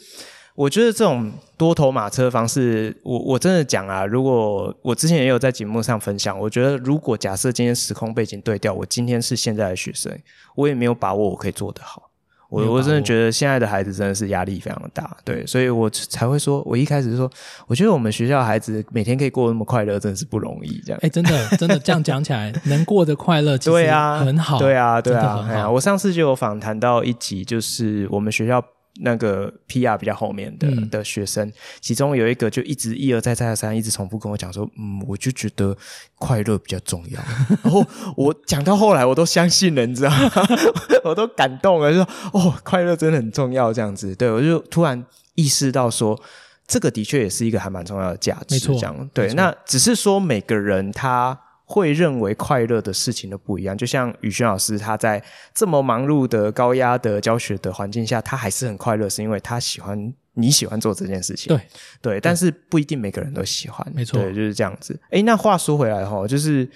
我觉得这种多头马车方式，我我真的讲啊，如果我之前也有在节目上分享，我觉得如果假设今天时空背景对调，我今天是现在的学生，我也没有把握我可以做得好。我我真的觉得现在的孩子真的是压力非常的大，对，所以我才会说，我一开始就说，我觉得我们学校的孩子每天可以过那么快乐，真的是不容易。这样，哎，真的真的这样讲起来，能过得快乐，*laughs* 对啊，很好，对啊，对啊，哎呀，我上次就有访谈到一集，就是我们学校。那个 PR 比较后面的、嗯、的学生，其中有一个就一直一而再再而三一直重复跟我讲说，嗯，我就觉得快乐比较重要。*laughs* 然后我讲到后来，我都相信了，你知道吗？*laughs* 我都感动了，就说哦，快乐真的很重要，这样子。对，我就突然意识到说，这个的确也是一个还蛮重要的价值。这样，对，那只是说每个人他。会认为快乐的事情都不一样，就像宇轩老师，他在这么忙碌的高压的教学的环境下，他还是很快乐，是因为他喜欢你喜欢做这件事情。对对，但是不一定每个人都喜欢。没错，对，就是这样子。诶，那话说回来哈，就是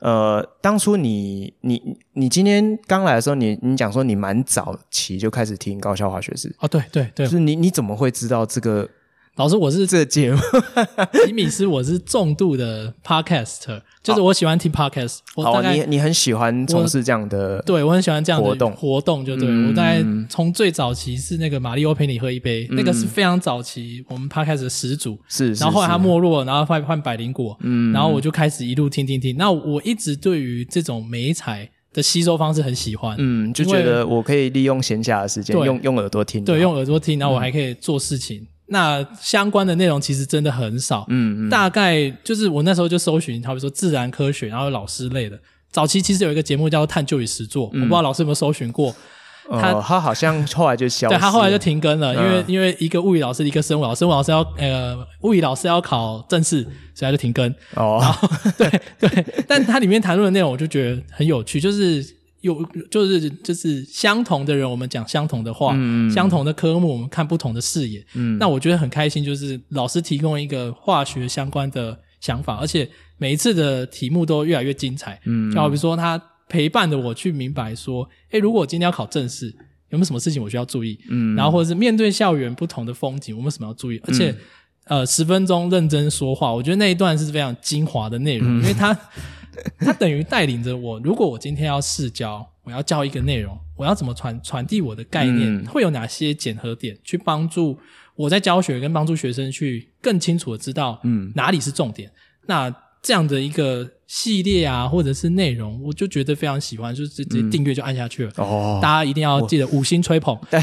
呃，当初你你你今天刚来的时候，你你讲说你蛮早期就开始听高校化学式。哦，对对对，就是你你怎么会知道这个？老师，我是这个节目，*laughs* 吉米斯，我是重度的 podcaster，就是我喜欢听 podcast。好，你你很喜欢从事这样的，对我很喜欢这样的活动，活动就对。我大概从最早期是那个马力欧陪你喝一杯，那个是非常早期我们 podcast 的始祖，是。然后后来他没落，然后换换百灵果，嗯，然后我就开始一路听听听。那我一直对于这种美材的吸收方式很喜欢，嗯，就觉得我可以利用闲暇的时间用用耳朵听，对，用耳朵听，然后我还可以做事情。那相关的内容其实真的很少，嗯，嗯，大概就是我那时候就搜寻，好比说自然科学，然后老师类的。早期其实有一个节目叫做《探究与实作》，嗯，我不知道老师有没有搜寻过。他、呃、他好像后来就消，对，他后来就停更了，嗯、因为因为一个物理老师，一个生物老师，生物老师要呃物理老师要考正式，所以他就停更。哦，对对，但他里面谈论的内容我就觉得很有趣，就是。有就是就是相同的人，我们讲相同的话，嗯、相同的科目，我们看不同的视野。嗯，那我觉得很开心，就是老师提供一个化学相关的想法，而且每一次的题目都越来越精彩。嗯，就好比说他陪伴着我去明白说，诶，如果我今天要考正式，有没有什么事情我需要注意？嗯，然后或者是面对校园不同的风景，我们什么要注意？而且，嗯、呃，十分钟认真说话，我觉得那一段是非常精华的内容，嗯、因为他 *laughs* 他等于带领着我。如果我今天要试教，我要教一个内容，我要怎么传传递我的概念？嗯、会有哪些检核点去帮助我在教学跟帮助学生去更清楚的知道，嗯，哪里是重点？嗯、那这样的一个。系列啊，或者是内容，我就觉得非常喜欢，就直接订阅就按下去了。嗯、哦，大家一定要记得五星吹捧。对，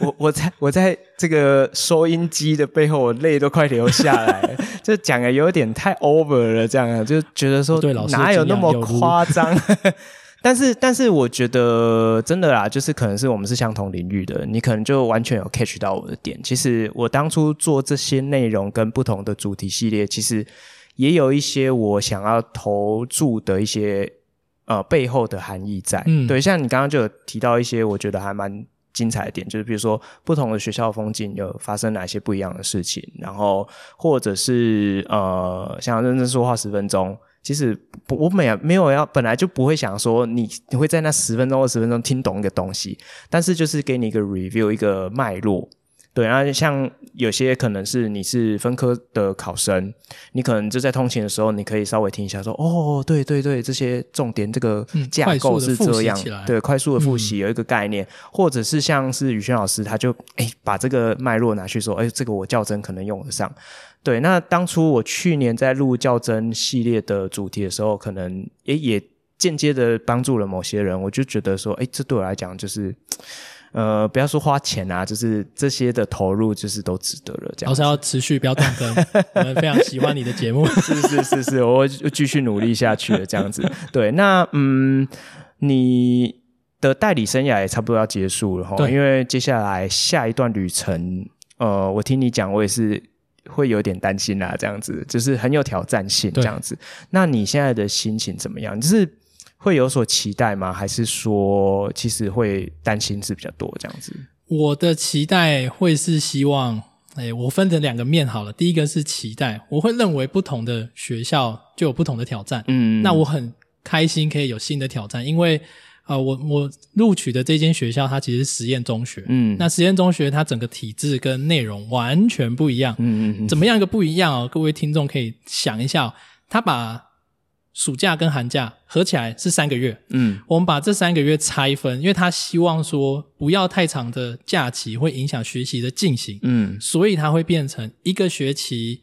我我在我在这个收音机的背后，我泪都快流下来了，*laughs* 就讲的有点太 over 了，这样就觉得说，对，老师哪有那么夸张？但是但是我觉得真的啦，就是可能是我们是相同领域的，你可能就完全有 catch 到我的点。其实我当初做这些内容跟不同的主题系列，其实。也有一些我想要投注的一些呃背后的含义在，嗯，对，像你刚刚就有提到一些我觉得还蛮精彩的点，就是比如说不同的学校风景有发生哪些不一样的事情，然后或者是呃，想要认真说话十分钟，其实我没没有要本来就不会想说你你会在那十分钟二十分钟听懂一个东西，但是就是给你一个 review 一个脉络。对，然后像有些可能是你是分科的考生，你可能就在通勤的时候，你可以稍微听一下说，说哦，对对对，这些重点这个架构是这样，对，快速的复习有一个概念，嗯、或者是像是宇轩老师，他就哎把这个脉络拿去说，哎，这个我较真可能用得上。对，那当初我去年在录较真系列的主题的时候，可能也也间接的帮助了某些人，我就觉得说，哎，这对我来讲就是。呃，不要说花钱啊，就是这些的投入，就是都值得了。这样，老师要持续，不要断更。*laughs* 我们非常喜欢你的节目，是是是是，我会继续努力下去的。这样子，*laughs* 对，那嗯，你的代理生涯也差不多要结束了哈，对因为接下来下一段旅程，呃，我听你讲，我也是会有点担心啦。这样子，就是很有挑战性，这样子。那你现在的心情怎么样？就是。会有所期待吗？还是说其实会担心是比较多这样子？我的期待会是希望，哎，我分成两个面好了。第一个是期待，我会认为不同的学校就有不同的挑战。嗯，那我很开心可以有新的挑战，因为呃，我我录取的这间学校它其实是实验中学。嗯，那实验中学它整个体制跟内容完全不一样。嗯嗯嗯，怎么样一个不一样哦？各位听众可以想一下，他把。暑假跟寒假合起来是三个月，嗯，我们把这三个月拆分，因为他希望说不要太长的假期会影响学习的进行，嗯，所以他会变成一个学期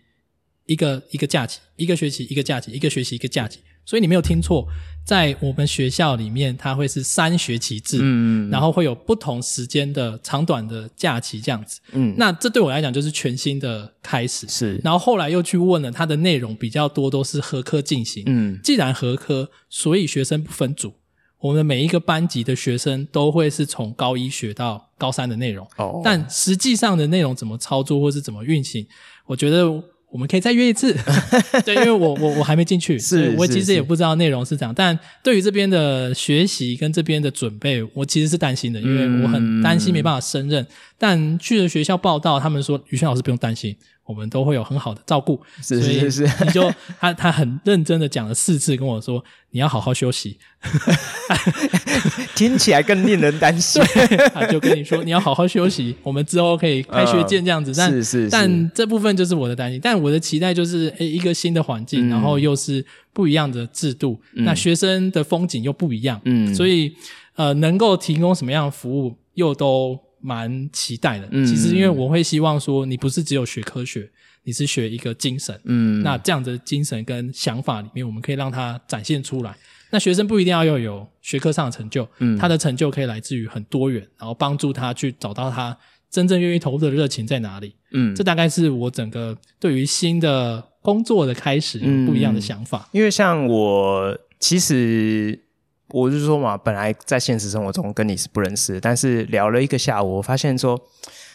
一个一个假期，一个学期一个假期，一个学期一个假期。所以你没有听错，在我们学校里面，它会是三学期制，嗯，然后会有不同时间的长短的假期这样子，嗯，那这对我来讲就是全新的开始，是。然后后来又去问了，它的内容比较多都是合科进行，嗯，既然合科，所以学生不分组，我们的每一个班级的学生都会是从高一学到高三的内容，哦，但实际上的内容怎么操作或是怎么运行，我觉得。我们可以再约一次，*laughs* 对，因为我我我还没进去，是，我其实也不知道内容是怎样。但对于这边的学习跟这边的准备，我其实是担心的，因为我很担心没办法胜任。嗯、但去了学校报道，他们说宇轩老师不用担心。我们都会有很好的照顾，是是是，你就他他很认真的讲了四次跟我说，你要好好休息，*laughs* 听起来更令人担心。*laughs* 他就跟你说你要好好休息，我们之后可以开学见这样子。但是是，但这部分就是我的担心，但我的期待就是，诶，一个新的环境，然后又是不一样的制度，那学生的风景又不一样，嗯，所以呃，能够提供什么样的服务又都。蛮期待的，其实因为我会希望说，你不是只有学科学，你是学一个精神，嗯，那这样的精神跟想法里面，我们可以让它展现出来。那学生不一定要要有学科上的成就，嗯，他的成就可以来自于很多元，然后帮助他去找到他真正愿意投入的热情在哪里，嗯，这大概是我整个对于新的工作的开始不一样的想法。因为像我其实。我就说嘛，本来在现实生活中跟你是不认识，但是聊了一个下午，我发现说，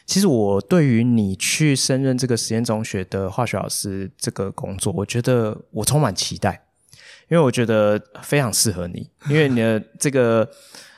其实我对于你去升任这个实验中学的化学老师这个工作，我觉得我充满期待，因为我觉得非常适合你，因为你的这个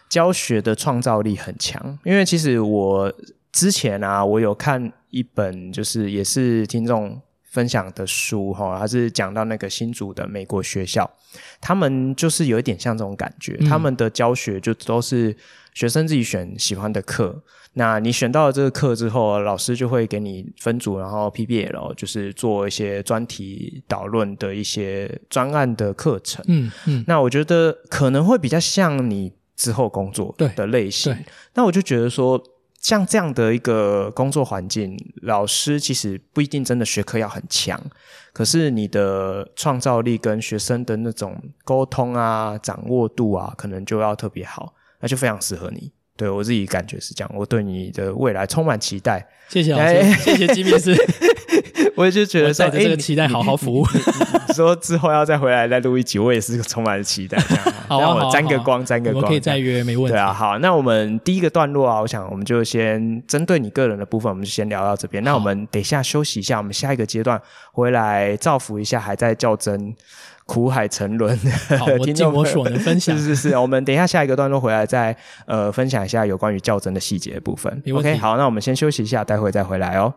教学的创造力很强。因为其实我之前啊，我有看一本，就是也是听众。分享的书哈，他是讲到那个新竹的美国学校，他们就是有一点像这种感觉，嗯、他们的教学就都是学生自己选喜欢的课。那你选到了这个课之后，老师就会给你分组，然后 PBL 就是做一些专题导论的一些专案的课程。嗯嗯，那我觉得可能会比较像你之后工作的类型。那我就觉得说。像这样的一个工作环境，老师其实不一定真的学科要很强，可是你的创造力跟学生的那种沟通啊、掌握度啊，可能就要特别好，那就非常适合你。对，我自己感觉是这样，我对你的未来充满期待。谢谢老师，哎、谢谢吉米师。*laughs* 我也就觉得带着这个期待好好服务。你说之后要再回来再录一集，我也是充满了期待。好，让我沾个光，沾个光。我可以再约，没问题。对啊，好，那我们第一个段落啊，我想我们就先针对你个人的部分，我们就先聊到这边。那我们等一下休息一下，我们下一个阶段回来造福一下还在较真、苦海沉沦的好，我尽我所能分享。是是是，我们等一下下一个段落回来再呃分享一下有关于较真的细节的部分。OK，好，那我们先休息一下，待会再回来哦。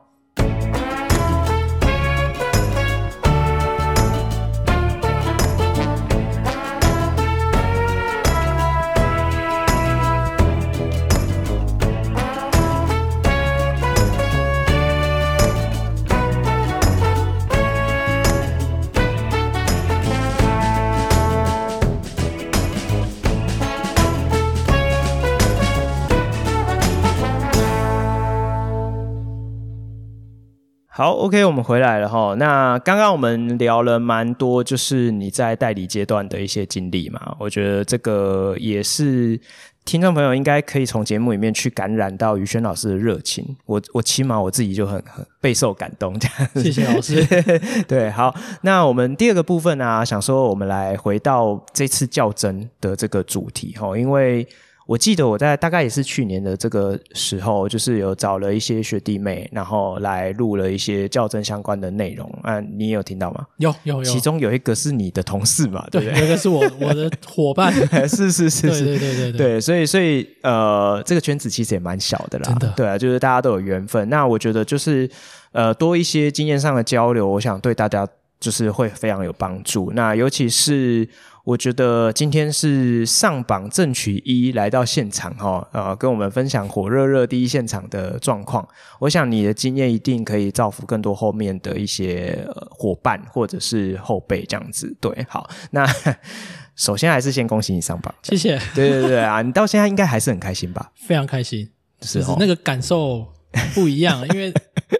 好，OK，我们回来了哈。那刚刚我们聊了蛮多，就是你在代理阶段的一些经历嘛。我觉得这个也是听众朋友应该可以从节目里面去感染到宇轩老师的热情。我我起码我自己就很很备受感动，这样。谢谢老师。*laughs* 对，好，那我们第二个部分呢、啊，想说我们来回到这次较真的这个主题哈，因为。我记得我在大概也是去年的这个时候，就是有找了一些学弟妹，然后来录了一些校正相关的内容。啊，你也有听到吗？有有有，其中有一个是你的同事嘛？对，对不对？有一个是我我的伙伴，*laughs* 是是是是，对对对对对，对，所以所以呃，这个圈子其实也蛮小的啦，真的，对啊，就是大家都有缘分。那我觉得就是呃，多一些经验上的交流，我想对大家就是会非常有帮助。那尤其是。我觉得今天是上榜正取一来到现场哈，呃，跟我们分享火热热第一现场的状况。我想你的经验一定可以造福更多后面的一些伙伴或者是后辈这样子。对，好，那 *laughs* 首先还是先恭喜你上榜，谢谢。对对对啊，你到现在应该还是很开心吧？*laughs* 非常开心，是那个感受不一样，因为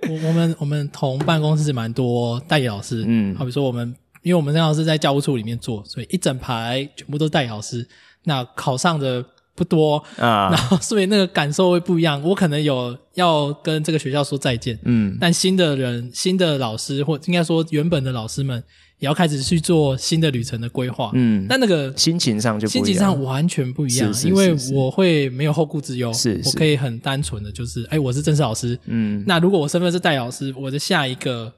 我我们我们同办公室蛮多代理老师，嗯，好比说我们。因为我们正好是在教务处里面做，所以一整排全部都是代理老师。那考上的不多啊，然后所以那个感受会不一样。我可能有要跟这个学校说再见，嗯，但新的人、新的老师，或应该说原本的老师们，也要开始去做新的旅程的规划，嗯，但那个心情上就不一样，心情上完全不一样，是是是是，因为我会没有后顾之忧，是，是，我可以很单纯的就是，哎，我是正式老师，嗯，那如果我身份是代理老师，我的下一个。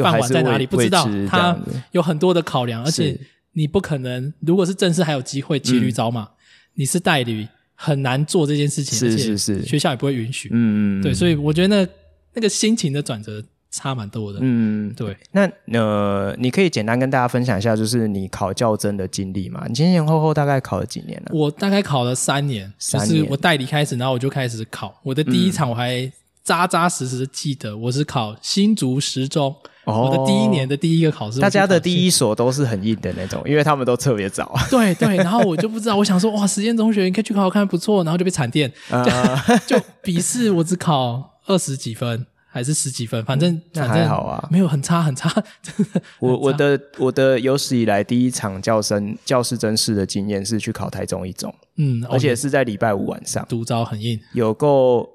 饭碗在哪里？不知道，他有很多的考量，而且你不可能，如果是正式还有机会骑驴找马，你是代理很难做这件事情，是是是，学校也不会允许。嗯嗯，对，所以我觉得那那个心情的转折差蛮多的。嗯，对。那呃，你可以简单跟大家分享一下，就是你考教真的经历嘛？你前前后后大概考了几年了？我大概考了三年，就是我代理开始，然后我就开始考。我的第一场我还扎扎实实的记得，我是考新竹十中。我的第一年的第一个考试，大家的第一所都是很硬的那种，因为他们都特别早。对对，然后我就不知道，我想说哇，实验中学你可以去考考看，不错，然后就被惨电，就笔试我只考 *laughs* 二十几分，还是十几分，反正那还好啊，没有很差 *laughs* 很差。我我的我的有史以来第一场教生教师真试的经验是去考台中一中，嗯，而且是在礼拜五晚上，独招很硬，有够。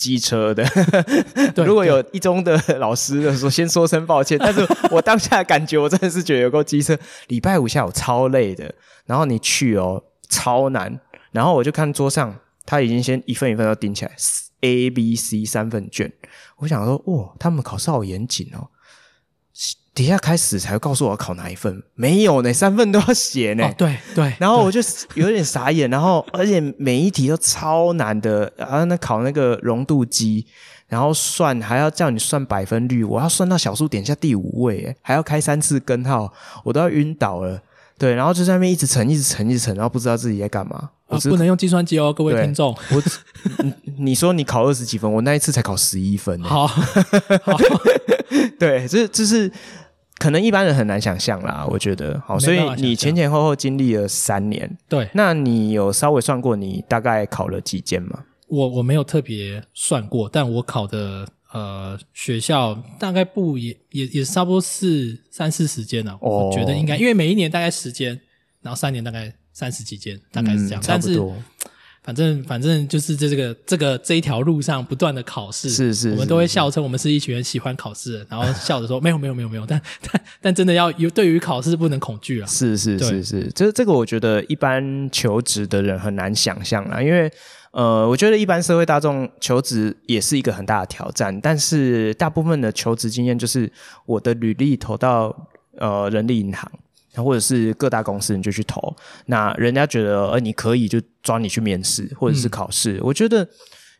机车的，*laughs* 如果有一中的老师的说，先说声抱歉。但是我当下的感觉，我真的是觉得有够机车。礼拜五下午超累的，然后你去哦，超难。然后我就看桌上，他已经先一份一份都订起来，A、B、C 三份卷。我想说，哇，他们考试好严谨哦。底下开始才告诉我要考哪一份，没有呢，三份都要写呢。哦、对对，然后我就有点傻眼，然后而且每一题都超难的，然后那考那个溶度机，然后算还要叫你算百分率，我要算到小数点下第五位，诶，还要开三次根号，我都要晕倒了。对，然后就在那边一直乘，一直乘，一直乘，然后不知道自己在干嘛。啊，不能用计算机哦，各位听众。我你，*laughs* 你说你考二十几分，我那一次才考十一分。好，好 *laughs* 对，这这是可能一般人很难想象啦，我觉得。好，所以你前前后后经历了三年。对，那你有稍微算过你大概考了几间吗？我我没有特别算过，但我考的。呃，学校大概不也也也差不多是三四十间呢，哦，我觉得应该，因为每一年大概十间，然后三年大概三十几间，大概是这样。嗯，差不多。但是反正反正就是在这个这个这一条路上不断的考试，是是，是，我们都会笑称我们是一群人喜欢考试的，然后笑着说 *laughs* 没有没有没有没有，但 *laughs* 但但真的要有对于考试不能恐惧啊。是是是是，这这个我觉得一般求职的人很难想象啊，因为。呃，我觉得一般社会大众求职也是一个很大的挑战，但是大部分的求职经验就是我的履历投到呃人力银行，或者是各大公司，你就去投，那人家觉得呃你可以就抓你去面试或者是考试，嗯、我觉得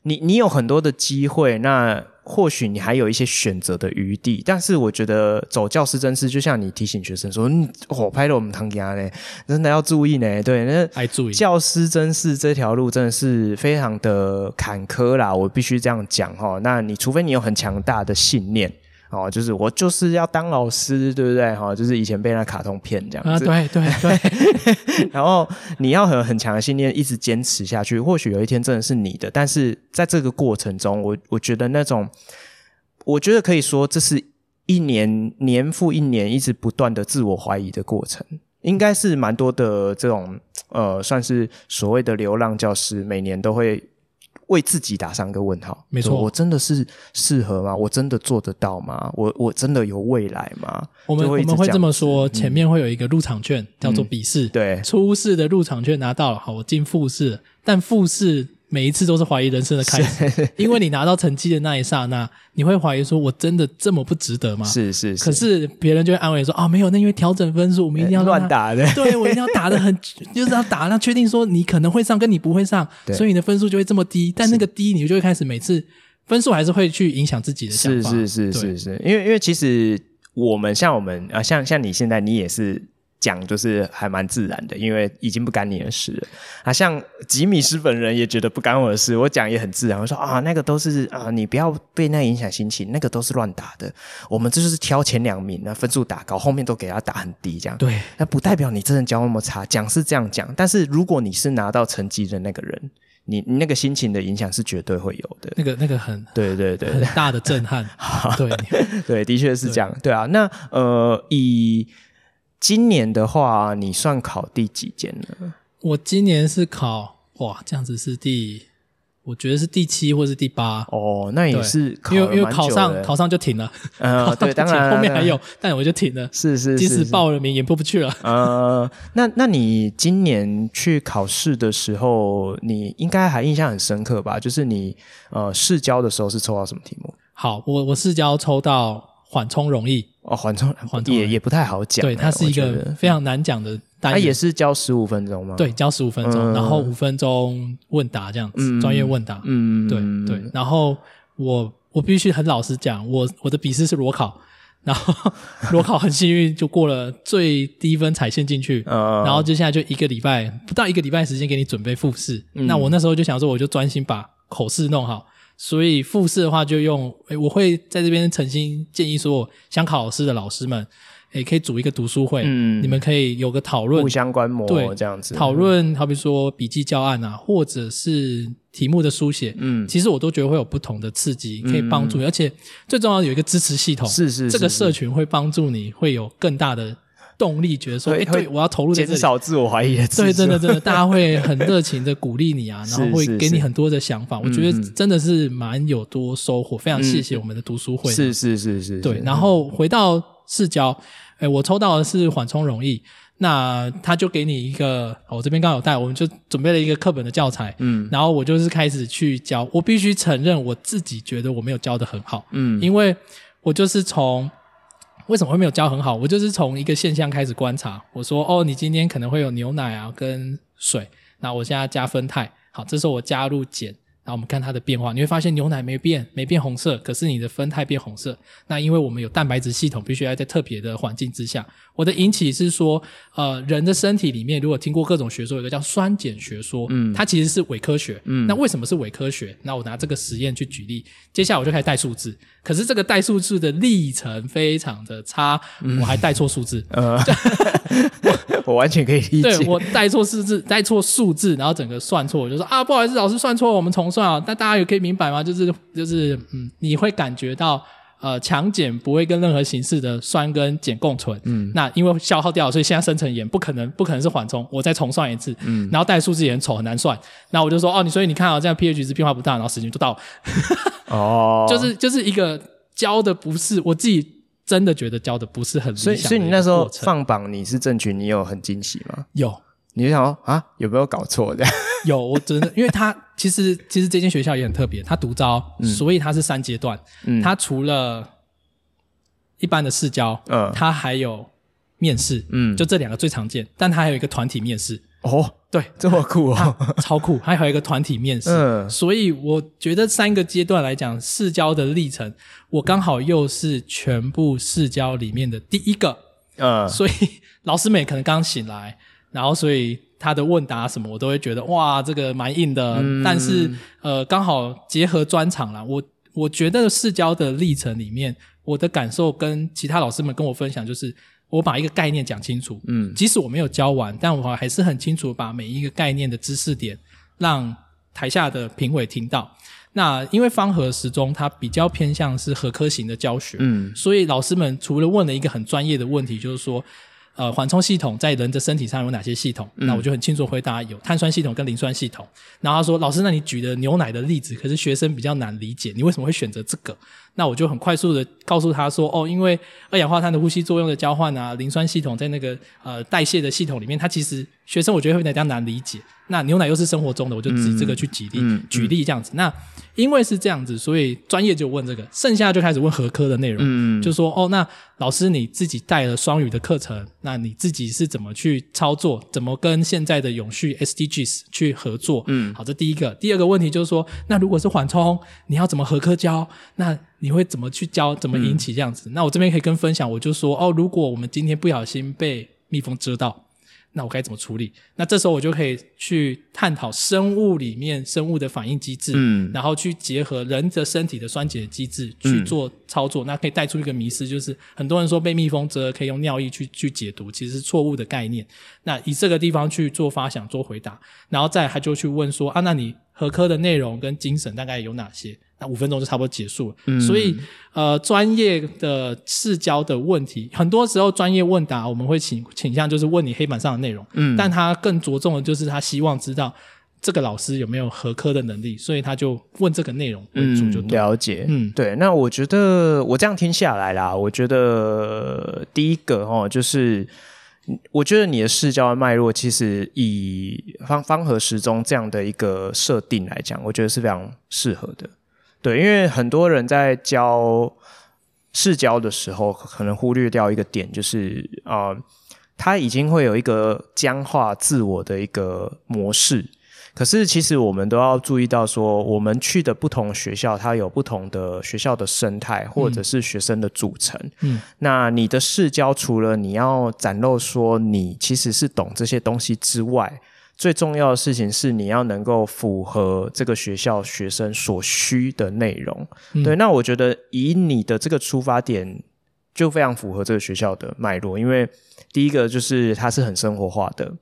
你你有很多的机会，那。或许你还有一些选择的余地，但是我觉得走教师甄试，就像你提醒学生说：“嗯，我拍了我们堂家呢，真的要注意呢。”对，那还注意教师甄试这条路真的是非常的坎坷啦，我必须这样讲哈。那你除非你有很强大的信念。哦，就是我就是要当老师，对不对？哈，就是以前被那卡通骗这样子。啊，对对对。*laughs* 然后你要很很强的信念，一直坚持下去。或许有一天真的是你的，但是在这个过程中，我我觉得那种，我觉得可以说，这是一年年复一年一直不断的自我怀疑的过程，应该是蛮多的这种呃，算是所谓的流浪教师，每年都会。为自己打上一个问号，没错，我真的是适合吗？我真的做得到吗？我我真的有未来吗？我们我们会这么说，嗯、前面会有一个入场券，叫做笔试，嗯、对，初试的入场券拿到了，好，我进复试，但复试。每一次都是怀疑人生的开始，*laughs* 因为你拿到成绩的那一刹那，你会怀疑说：“我真的这么不值得吗？”是是是。可是别人就会安慰说：“啊，没有，那因为调整分数，我们一定要乱打的。*laughs* 对，我一定要打的很，就是要打，那确定说你可能会上，跟你不会上，所以你的分数就会这么低。但那个低，你就会开始每次分数还是会去影响自己的想法。是是是是是，因为因为其实我们像我们啊，像像你现在，你也是。讲就是还蛮自然的，因为已经不干你的事了啊。像吉米斯本人也觉得不干我的事，我讲也很自然。我说啊，那个都是啊，你不要被那影响心情，那个都是乱打的。我们这就是挑前两名，那分数打高，后面都给他打很低，这样。对，那不代表你真的教那么差。讲是这样讲，但是如果你是拿到成绩的那个人，你你那个心情的影响是绝对会有的。那个那个很对对对，很大的震撼。*laughs* 对对，的确是这样。对，对啊，那呃以。今年的话，你算考第几间了？我今年是考哇，这样子是第，我觉得是第七或是第八。哦，那也是考因为因为考上考上就停了。呃，*laughs* 对，当然 *laughs* 后面还有，但我就停了。是是，即使报了名也过不去了。呃，那那你今年去考试的时候，你应该还印象很深刻吧？就是你呃试教的时候是抽到什么题目？好，我我试教抽到。缓冲容易哦，缓冲缓冲也也不太好讲。对，它是一个非常难讲的。它也是教十五分钟吗？对，教十五分钟，嗯、然后五分钟问答这样子，嗯、专业问答。嗯，对对。然后我我必须很老实讲，我我的笔试是裸考，*laughs* 然后裸考很幸运就过了最低分踩线进去。嗯、*laughs* 然后接下来就一个礼拜不到一个礼拜时间给你准备复试。嗯、那我那时候就想说，我就专心把口试弄好。所以复试的话，就用诶，我会在这边诚心建议说，想考老师的老师们，诶，可以组一个读书会，嗯，你们可以有个讨论，互相观摩，对，这样子。讨论，好比说笔记教案啊，或者是题目的书写，嗯，其实我都觉得会有不同的刺激，可以帮助你，而且最重要的有一个支持系统，是是，这个社群会帮助你会有更大的。动力觉得说，哎，对，我要投入，减少自我怀疑的。对，真的，真的，*laughs* 大家会很热情的鼓励你啊，然后会给你很多的想法。我觉得真的是蛮有多收获，非常谢谢我们的读书会。是是是是。对，然后回到视角，哎，我抽到的是缓冲容易，那他就给你一个，我这边刚好有带，我们就准备了一个课本的教材，嗯，然后我就是开始去教。我必须承认，我自己觉得我没有教的很好，嗯，因为我就是从。为什么会没有教很好？我就是从一个现象开始观察。我说：“哦，你今天可能会有牛奶啊跟水，那我现在加酚酞。好，这时候我加入碱，然后我们看它的变化，你会发现牛奶没变，没变红色，可是你的酚酞变红色。那因为我们有蛋白质系统，必须要在特别的环境之下。我的引起是说，呃，人的身体里面，如果听过各种学说，有个叫酸碱学说，嗯，它其实是伪科学，嗯，那为什么是伪科学？那我拿这个实验去举例，接下来我就开始带数字，可是这个带数字的历程非常的差，嗯、我还带错数字，*laughs* 呃，我，*laughs* 我完全可以理解，对我带错数字，带错数字，然后整个算错，我就说啊，不好意思，老师算错，我们重算啊。那大家也可以明白吗？就是就是，嗯，你会感觉到。呃，强碱不会跟任何形式的酸跟碱共存。嗯，那因为消耗掉了，所以现在生成盐不可能，不可能是缓冲。我再重算一次。嗯，然后带数字也很丑，很难算。那我就说，哦，你所以你看啊，这样 pH 值变化不大，然后时间就到了。哦，*laughs* 就是就是一个教的不是我自己真的觉得教的不是很理想。所以所以你那时候放榜你是正取，你有很惊喜吗？有。你就想说啊，有没有搞错这样？有，我真的，因为他其实其实这间学校也很特别，它独招，嗯、所以它是三阶段。嗯，他除了一般的试教，嗯，它还有面试，嗯，就这两个最常见，但它还有一个团体面试。哦，对，这么酷哦，超酷！还有一个团体面试，嗯，所以我觉得三个阶段来讲，试教的历程，我刚好又是全部试教里面的第一个，嗯，所以老师们也可能刚醒来。然后，所以他的问答什么，我都会觉得哇，这个蛮硬的。嗯、但是，呃，刚好结合专场啦，我我觉得试教的历程里面，我的感受跟其他老师们跟我分享，就是我把一个概念讲清楚。嗯，即使我没有教完，但我还是很清楚把每一个概念的知识点让台下的评委听到。那因为方和时钟它比较偏向是合科型的教学，嗯，所以老师们除了问了一个很专业的问题，就是说。呃，缓冲系统在人的身体上有哪些系统？嗯、那我就很清楚回答，有碳酸系统跟磷酸系统。然后他说：“老师，那你举的牛奶的例子，可是学生比较难理解，你为什么会选择这个？”那我就很快速的告诉他说：“哦，因为二氧化碳的呼吸作用的交换啊，磷酸系统在那个呃代谢的系统里面，它其实学生我觉得会比较难理解。那牛奶又是生活中的，我就指这个去举例，嗯嗯、举例这样子。那因为是这样子，所以专业就问这个，剩下就开始问合科的内容，嗯、就说哦，那老师你自己带了双语的课程，那你自己是怎么去操作？怎么跟现在的永续 SDGs 去合作？嗯，好，这第一个。第二个问题就是说，那如果是缓冲，你要怎么合科教？那你会怎么去教？怎么引起这样子？嗯、那我这边可以跟分享，我就说哦，如果我们今天不小心被蜜蜂蛰到。那我该怎么处理？那这时候我就可以去探讨生物里面生物的反应机制，嗯，然后去结合人的身体的酸碱机制去做操作。嗯、那可以带出一个迷思，就是很多人说被蜜蜂蛰可以用尿液去去解毒，其实是错误的概念。那以这个地方去做发想、做回答，然后再他就去问说啊，那你合科的内容跟精神大概有哪些？那五分钟就差不多结束了，嗯、所以呃，专业的试教的问题，很多时候专业问答我们会倾倾向就是问你黑板上的内容，嗯，但他更着重的就是他希望知道这个老师有没有合科的能力，所以他就问这个内容为主就、嗯、了。解，嗯，对。那我觉得我这样听下来啦，我觉得第一个哦，就是我觉得你的视教的脉络，其实以方方和时钟这样的一个设定来讲，我觉得是非常适合的。对，因为很多人在教试教的时候，可能忽略掉一个点，就是啊、呃，他已经会有一个僵化自我的一个模式。可是，其实我们都要注意到，说我们去的不同学校，它有不同的学校的生态，或者是学生的组成。嗯，那你的视交，除了你要展露说你其实是懂这些东西之外，最重要的事情是你要能够符合这个学校学生所需的内容。嗯、对，那我觉得以你的这个出发点就非常符合这个学校的脉络，因为第一个就是它是很生活化的，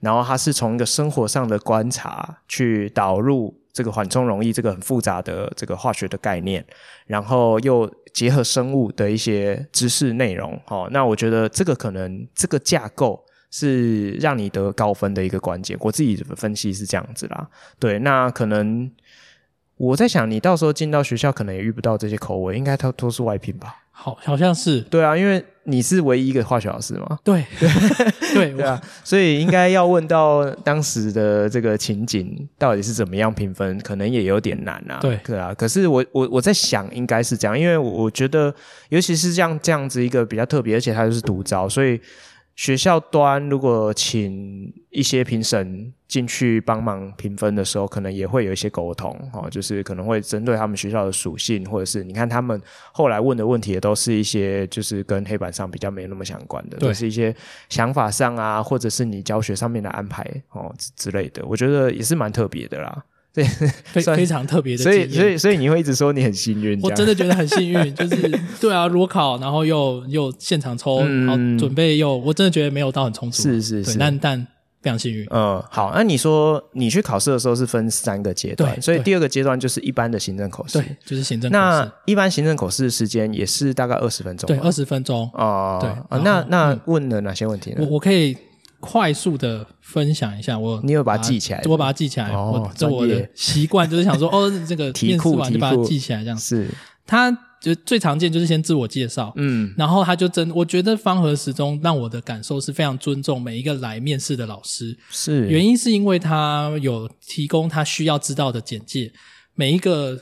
然后它是从一个生活上的观察去导入这个缓冲溶液这个很复杂的这个化学的概念，然后又结合生物的一些知识内容。哦，那我觉得这个可能这个架构。是让你得高分的一个关键，我自己的分析是这样子啦。对，那可能我在想，你到时候进到学校，可能也遇不到这些口味，应该都都是外聘吧？好，好像是。对啊，因为你是唯一一个化学老师嘛。对对 *laughs* 对对啊，所以应该要问到当时的这个情景到底是怎么样评分，可能也有点难啊。对对啊，可是我我我在想，应该是这样，因为我觉得，尤其是这样这样子一个比较特别，而且它就是独招，所以。学校端如果请一些评审进去帮忙评分的时候，可能也会有一些沟通哦，就是可能会针对他们学校的属性，或者是你看他们后来问的问题也都是一些就是跟黑板上比较没那么相关的，都是一些想法上啊，或者是你教学上面的安排哦之类的，我觉得也是蛮特别的啦。对，非非常特别的，所以所以所以你会一直说你很幸运，我真的觉得很幸运，就是 *laughs* 对啊，裸考，然后又又现场抽，嗯、然后准备又，我真的觉得没有到很充足，是是是，但但非常幸运。嗯，好，那你说你去考试的时候是分三个阶段，所以第二个阶段就是一般的行政口试，对，就是行政口试。那一般行政口试的时间也是大概二十分钟，对，二十分钟。哦，对啊，那那问了哪些问题呢？我我可以。快速的分享一下，我你有把它记起来，我把它记起来。哦、我这我的习惯就是想说，哦，这个 *laughs* 面试完就把它记起来，这样是。他就最常见就是先自我介绍，嗯，然后他就真，我觉得方和始终让我的感受是非常尊重每一个来面试的老师，是。原因是因为他有提供他需要知道的简介，每一个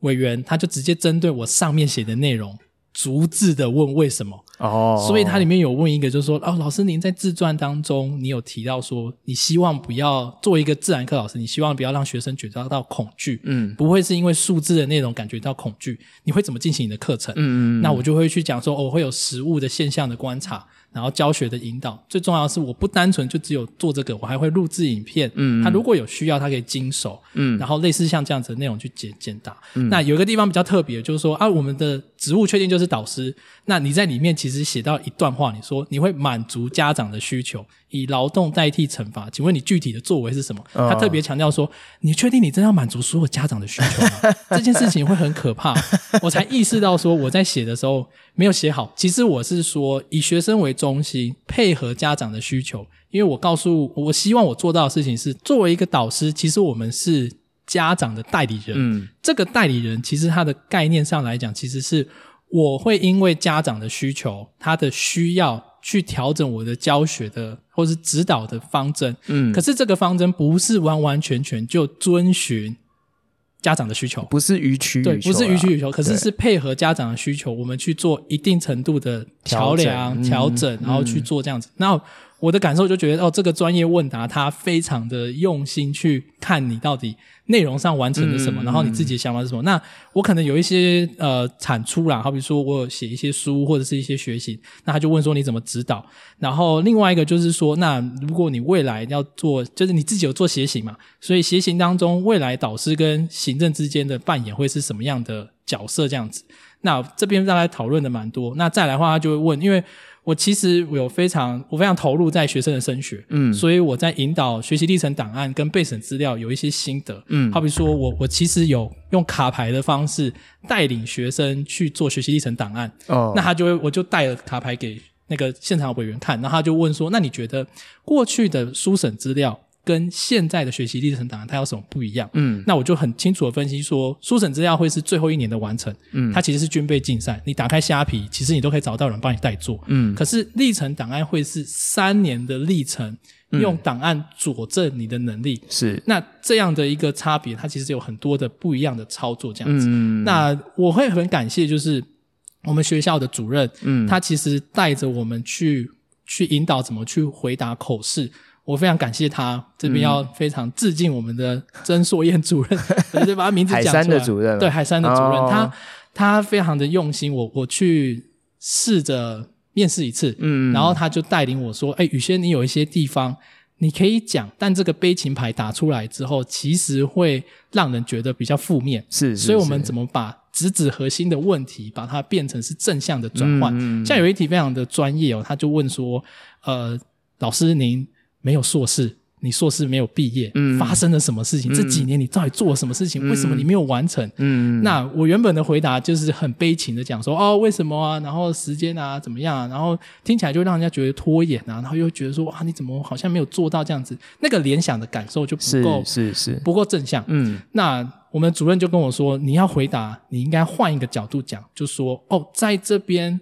委员他就直接针对我上面写的内容。逐字的问为什么哦，oh. 所以它里面有问一个，就是说哦，老师您在自传当中，你有提到说，你希望不要作为一个自然课老师，你希望不要让学生觉得到恐惧，嗯，不会是因为数字的内容感觉到恐惧，你会怎么进行你的课程？嗯嗯，那我就会去讲说，哦，我会有实物的现象的观察。然后教学的引导，最重要的是我不单纯就只有做这个，我还会录制影片。嗯，他如果有需要，他可以经手。嗯，然后类似像这样子的内容去简简答。嗯，那有一个地方比较特别，就是说啊，我们的职务确定就是导师。那你在里面其实写到一段话，你说你会满足家长的需求，以劳动代替惩罚。请问你具体的作为是什么？他特别强调说，你确定你真要满足所有家长的需求吗？*laughs* 这件事情会很可怕。我才意识到说我在写的时候没有写好。其实我是说以学生为中心，配合家长的需求。因为我告诉我希望我做到的事情是，作为一个导师，其实我们是家长的代理人。嗯，这个代理人其实他的概念上来讲，其实是。我会因为家长的需求，他的需要去调整我的教学的或是指导的方针。嗯，可是这个方针不是完完全全就遵循家长的需求，不是予取予求，对，不是予取予求，可是是配合家长的需求，我们去做一定程度的桥梁调整，然后去做这样子。那、嗯、我的感受就觉得，哦，这个专业问答他非常的用心去看你到底。内容上完成了什么，嗯、然后你自己的想法是什么？嗯、那我可能有一些呃产出啦，好比说我有写一些书或者是一些学习，那他就问说你怎么指导？然后另外一个就是说，那如果你未来要做，就是你自己有做协行嘛，所以协行当中未来导师跟行政之间的扮演会是什么样的角色？这样子，那这边大家讨论的蛮多。那再来的话，他就会问，因为。我其实我有非常我非常投入在学生的升学，嗯，所以我在引导学习历程档案跟备审资料有一些心得，嗯，好比说我我其实有用卡牌的方式带领学生去做学习历程档案，哦，那他就会我就带了卡牌给那个现场委员看，然后他就问说，那你觉得过去的书审资料？跟现在的学习历程档案它有什么不一样？嗯，那我就很清楚的分析说，书审资料会是最后一年的完成，嗯，它其实是军备竞赛，你打开虾皮，其实你都可以找到人帮你代做，嗯，可是历程档案会是三年的历程，用档案佐证你的能力，是、嗯，那这样的一个差别，它其实有很多的不一样的操作，这样子，嗯，那我会很感谢，就是我们学校的主任，嗯，他其实带着我们去去引导怎么去回答口试。我非常感谢他，这边要非常致敬我们的曾硕燕主任，*laughs* 我就把他名字讲出来。海山的主任，对，海山的主任，哦、他他非常的用心。我我去试着面试一次，嗯，然后他就带领我说：“哎，宇轩，你有一些地方你可以讲，但这个悲情牌打出来之后，其实会让人觉得比较负面。是，是，是，所以我们怎么把直指核心的问题，把它变成是正向的转换？嗯、像有一题非常的专业哦，他就问说：呃，老师您。”没有硕士，你硕士没有毕业，嗯，发生了什么事情？嗯、这几年你到底做了什么事情？嗯、为什么你没有完成？嗯，那我原本的回答就是很悲情的讲说，哦，为什么啊？然后时间啊，怎么样啊？然后听起来就让人家觉得拖延啊，然后又觉得说，哇，你怎么好像没有做到这样子？那个联想的感受就不够，是是，是不够正向。嗯，那我们主任就跟我说，你要回答，你应该换一个角度讲，就说，哦，在这边。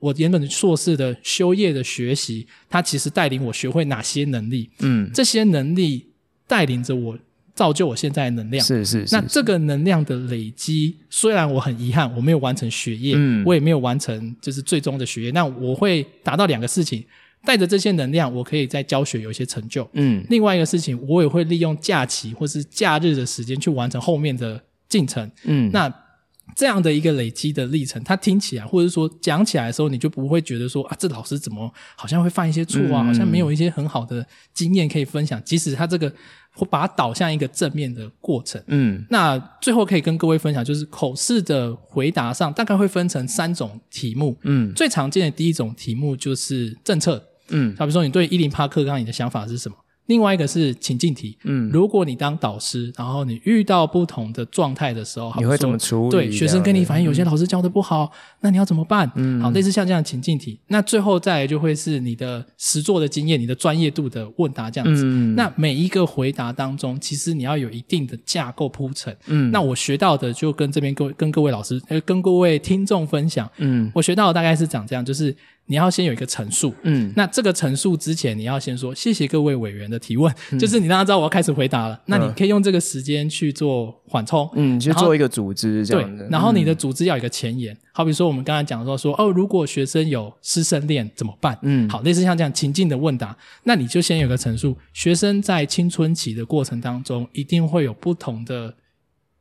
我原本的硕士的修业的学习，它其实带领我学会哪些能力？嗯，这些能力带领着我造就我现在的能量。是是是。那这个能量的累积，虽然我很遗憾我没有完成学业，嗯，我也没有完成就是最终的学业。那我会达到两个事情：带着这些能量，我可以在教学有一些成就。嗯，另外一个事情，我也会利用假期或是假日的时间去完成后面的进程。嗯，那这样的一个累积的历程，他听起来或者说讲起来的时候，你就不会觉得说啊，这老师怎么好像会犯一些错啊，嗯、好像没有一些很好的经验可以分享。即使他这个会把它导向一个正面的过程。嗯，那最后可以跟各位分享，就是口试的回答上大概会分成三种题目。嗯，最常见的第一种题目就是政策。嗯，好比如说你对一零八课纲你的想法是什么？另外一个是情境题，嗯，如果你当导师，然后你遇到不同的状态的时候，你会怎么处理？对，学生跟你反映有些老师教的不好，嗯、那你要怎么办？嗯，好，类似像这样的情境题，那最后再来就会是你的实作的经验、你的专业度的问答这样子。嗯，那每一个回答当中，其实你要有一定的架构铺陈。嗯，那我学到的就跟这边各位跟各位老师呃跟各位听众分享。嗯，我学到的大概是长这样，就是。你要先有一个陈述，嗯，那这个陈述之前，你要先说谢谢各位委员的提问，嗯、就是你让他知道我要开始回答了。嗯、那你可以用这个时间去做缓冲，嗯，去做一个组织这样的。对，然后你的组织要有一个前言，嗯、好比说我们刚才讲说说哦，如果学生有师生恋怎么办？嗯，好，类似像这样情境的问答，那你就先有个陈述，学生在青春期的过程当中，一定会有不同的。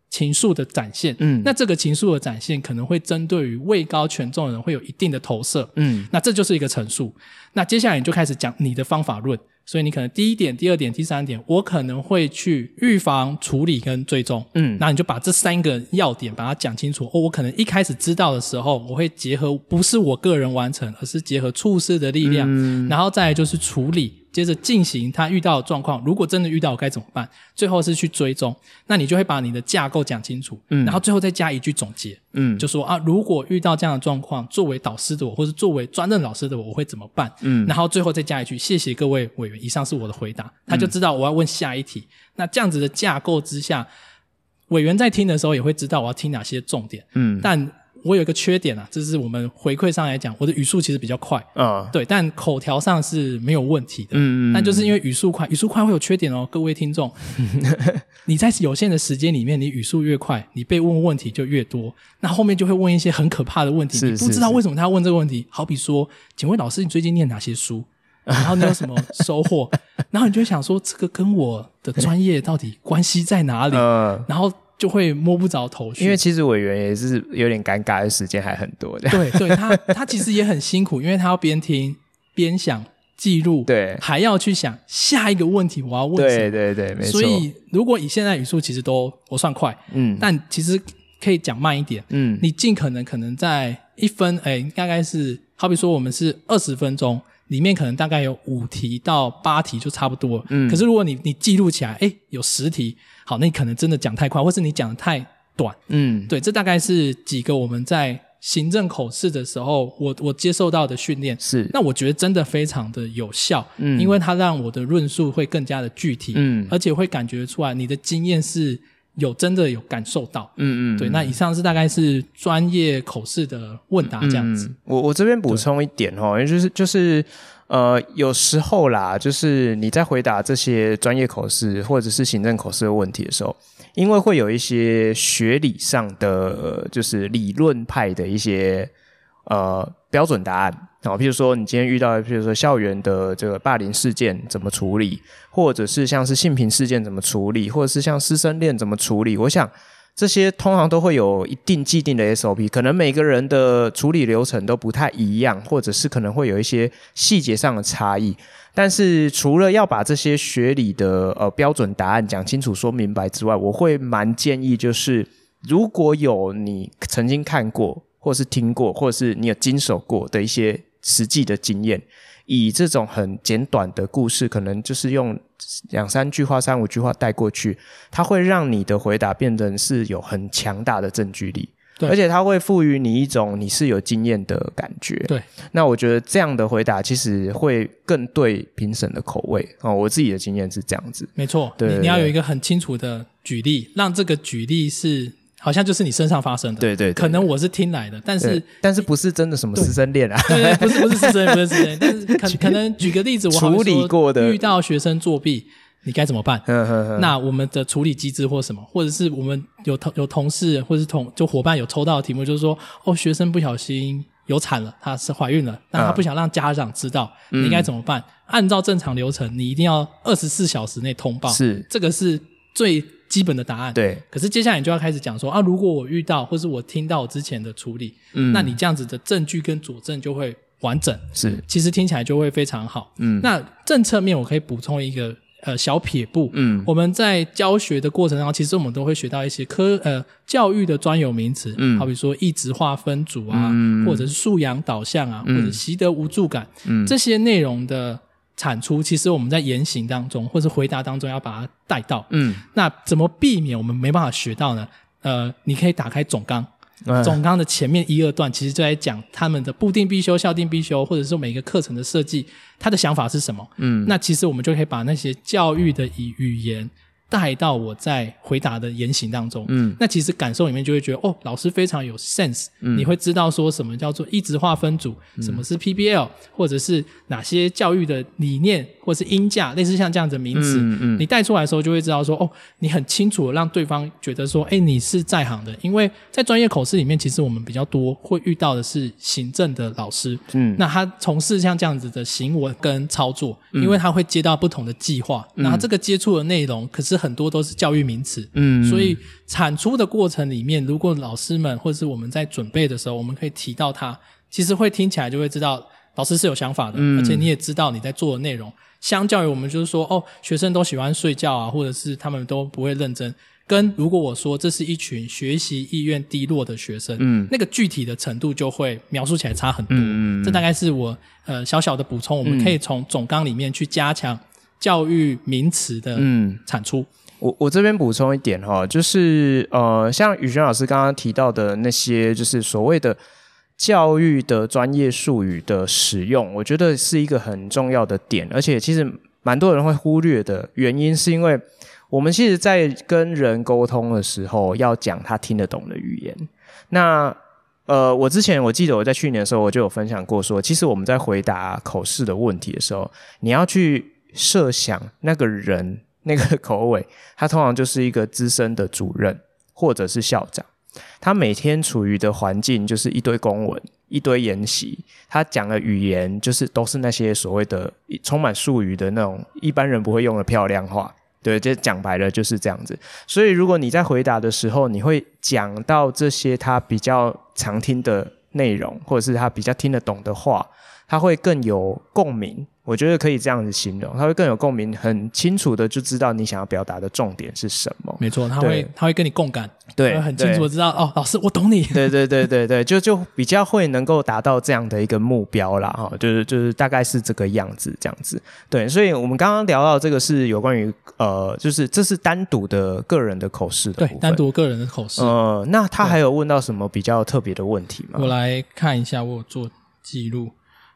情愫的展现，嗯，那这个情愫的展现可能会针对于位高权重的人会有一定的投射，嗯，那这就是一个陈述。那接下来你就开始讲你的方法论，所以你可能第一点、第二点、第三点，我可能会去预防、处理跟追踪，嗯，那你就把这三个要点把它讲清楚。哦，我可能一开始知道的时候，我会结合不是我个人完成，而是结合处事的力量，嗯，然后再来就是处理。接着进行他遇到的状况，如果真的遇到我该怎么办？最后是去追踪，那你就会把你的架构讲清楚，嗯，然后最后再加一句总结，嗯，就说啊，如果遇到这样的状况，作为导师的我，或是作为专任老师的我，我会怎么办？嗯，然后最后再加一句谢谢各位委员，以上是我的回答，他就知道我要问下一题。嗯，那这样子的架构之下，委员在听的时候也会知道我要听哪些重点，嗯，但。我有一个缺点啊，就是我们回馈上来讲，我的语速其实比较快啊，对，但口条上是没有问题的。嗯嗯。但就是因为语速快，语速快会有缺点哦，各位听众。*laughs* 你在有限的时间里面，你语速越快，你被问问题就越多，那后面就会问一些很可怕的问题，你不知道为什么他要问这个问题。好比说，请问老师，你最近念哪些书？然后你有什么收获？*laughs* 然后你就会想说，这个跟我的专业到底关系在哪里？嗯。然后。就会摸不着头绪，因为其实委员也是有点尴尬的时间还很多的。对，对他他其实也很辛苦，因为他要边听边想记录，对，还要去想下一个问题我要问什么。对对对，没错。所以如果以现在语速其实都我算快，嗯，但其实可以讲慢一点，嗯，你尽可能可能在一分，哎，大概是好比说我们是二十分钟。里面可能大概有五题到八题就差不多，嗯。可是如果你你记录起来，哎，有十题，好，那你可能真的讲太快，或是你讲得太短，嗯。对，这大概是几个我们在行政口试的时候，我我接受到的训练是。那我觉得真的非常的有效，嗯，因为它让我的论述会更加的具体，嗯，而且会感觉出来你的经验是。有真的有感受到，嗯嗯，对。那以上是大概是专业口试的问答这样子。嗯、我我这边补充一点哈，对就是就是呃，有时候啦，就是你在回答这些专业口试或者是行政口试的问题的时候，因为会有一些学理上的，呃、就是理论派的一些呃标准答案。好，譬如说你今天遇到，譬如说校园的这个霸凌事件怎么处理，或者是像是性平事件怎么处理，或者是像师生恋怎么处理，我想这些通常都会有一定既定的 SOP，可能每个人的处理流程都不太一样，或者是可能会有一些细节上的差异。但是除了要把这些学理的呃标准答案讲清楚、说明白之外，我会蛮建议就是，如果有你曾经看过，或是听过，或者是你有经手过的一些。实际的经验，以这种很简短的故事，可能就是用两三句话、三五句话带过去，它会让你的回答变成是有很强大的证据力，对，而且它会赋予你一种你是有经验的感觉。对，那我觉得这样的回答其实会更对评审的口味哦。我自己的经验是这样子，没错，对，你要有一个很清楚的举例，让这个举例是。好像就是你身上发生的，对对，可能我是听来的，但是但是不是真的什么师生恋啊？对 *laughs* 对，不是不是师生恋，不是师生恋，但是可 *laughs* 可能举个例子，我处理过的，遇到学生作弊，你该怎么办？那我们的处理机制或什么，或者是我们有同有同事或者是同就伙伴有抽到的题目，就是说哦，学生不小心有产了，她是怀孕了，那她不想让家长知道，嗯、你应该怎么办？按照正常流程，你一定要二十四小时内通报，是。这个是最基本的答案。对，可是接下来你就要开始讲说啊，如果我遇到或是我听到我之前的处理，嗯，那你这样子的证据跟佐证就会完整，是，其实听起来就会非常好。嗯，那政策面我可以补充一个。呃，小撇步，嗯，我们在教学的过程当中，其实我们都会学到一些科呃教育的专有名词，嗯，好比说异质化分组啊，嗯、或者是素养导向啊，嗯、或者习得无助感，嗯，这些内容的产出，其实我们在言行当中或者回答当中要把它带到，嗯，那怎么避免我们没办法学到呢？呃，你可以打开总纲。总纲的前面一二段，其实就在讲他们的固定必修、校定必修，或者是每个课程的设计，他的想法是什么？嗯，那其实我们就可以把那些教育的语语言。带到我在回答的言行当中，嗯，那其实感受里面就会觉得，哦，老师非常有 sense，嗯，你会知道说什么叫做一直划分组，嗯、什么是 PBL，或者是哪些教育的理念，或者是鹰架，类似像这样子的名词，嗯嗯，你带出来的时候就会知道说，哦，你很清楚的让对方觉得说，哎，你是在行的，因为在专业口试里面，其实我们比较多会遇到的是行政的老师，嗯，那他从事像这样子的行文跟操作，因为他会接到不同的计划，嗯、然后这个接触的内容可是。很多都是教育名词，嗯，所以产出的过程里面，如果老师们或者是我们在准备的时候，我们可以提到它，其实会听起来就会知道老师是有想法的，嗯，而且你也知道你在做的内容。相较于我们就是说，哦，学生都喜欢睡觉啊，或者是他们都不会认真，跟如果我说这是一群学习意愿低落的学生，嗯，那个具体的程度就会描述起来差很多。嗯，这大概是我呃小小的补充，我们可以从总纲里面去加强。教育名词的产出，嗯、我我这边补充一点哈，就是呃，像宇轩老师刚刚提到的那些，就是所谓的教育的专业术语的使用，我觉得是一个很重要的点，而且其实蛮多人会忽略的原因，是因为我们其实，在跟人沟通的时候，要讲他听得懂的语言。那呃，我之前我记得我在去年的时候，我就有分享过说，其实我们在回答口试的问题的时候，你要去。设想那个人那个口尾，他通常就是一个资深的主任或者是校长，他每天处于的环境就是一堆公文、一堆研习，他讲的语言就是都是那些所谓的充满术语的那种一般人不会用的漂亮话，对，这讲白了就是这样子。所以如果你在回答的时候，你会讲到这些他比较常听的内容，或者是他比较听得懂的话，他会更有共鸣。我觉得可以这样子形容，他会更有共鸣，很清楚的就知道你想要表达的重点是什么。没错，他会他会跟你共感，对，很清楚的知道哦，老师我懂你。*laughs* 对对对对对，就就比较会能够达到这样的一个目标啦，哈，就是就是大概是这个样子，这样子。对，所以我们刚刚聊到这个是有关于呃，就是这是单独的个人的口试的，对，单独个人的口试。呃，那他还有问到什么比较特别的问题吗？我来看一下，我有做记录，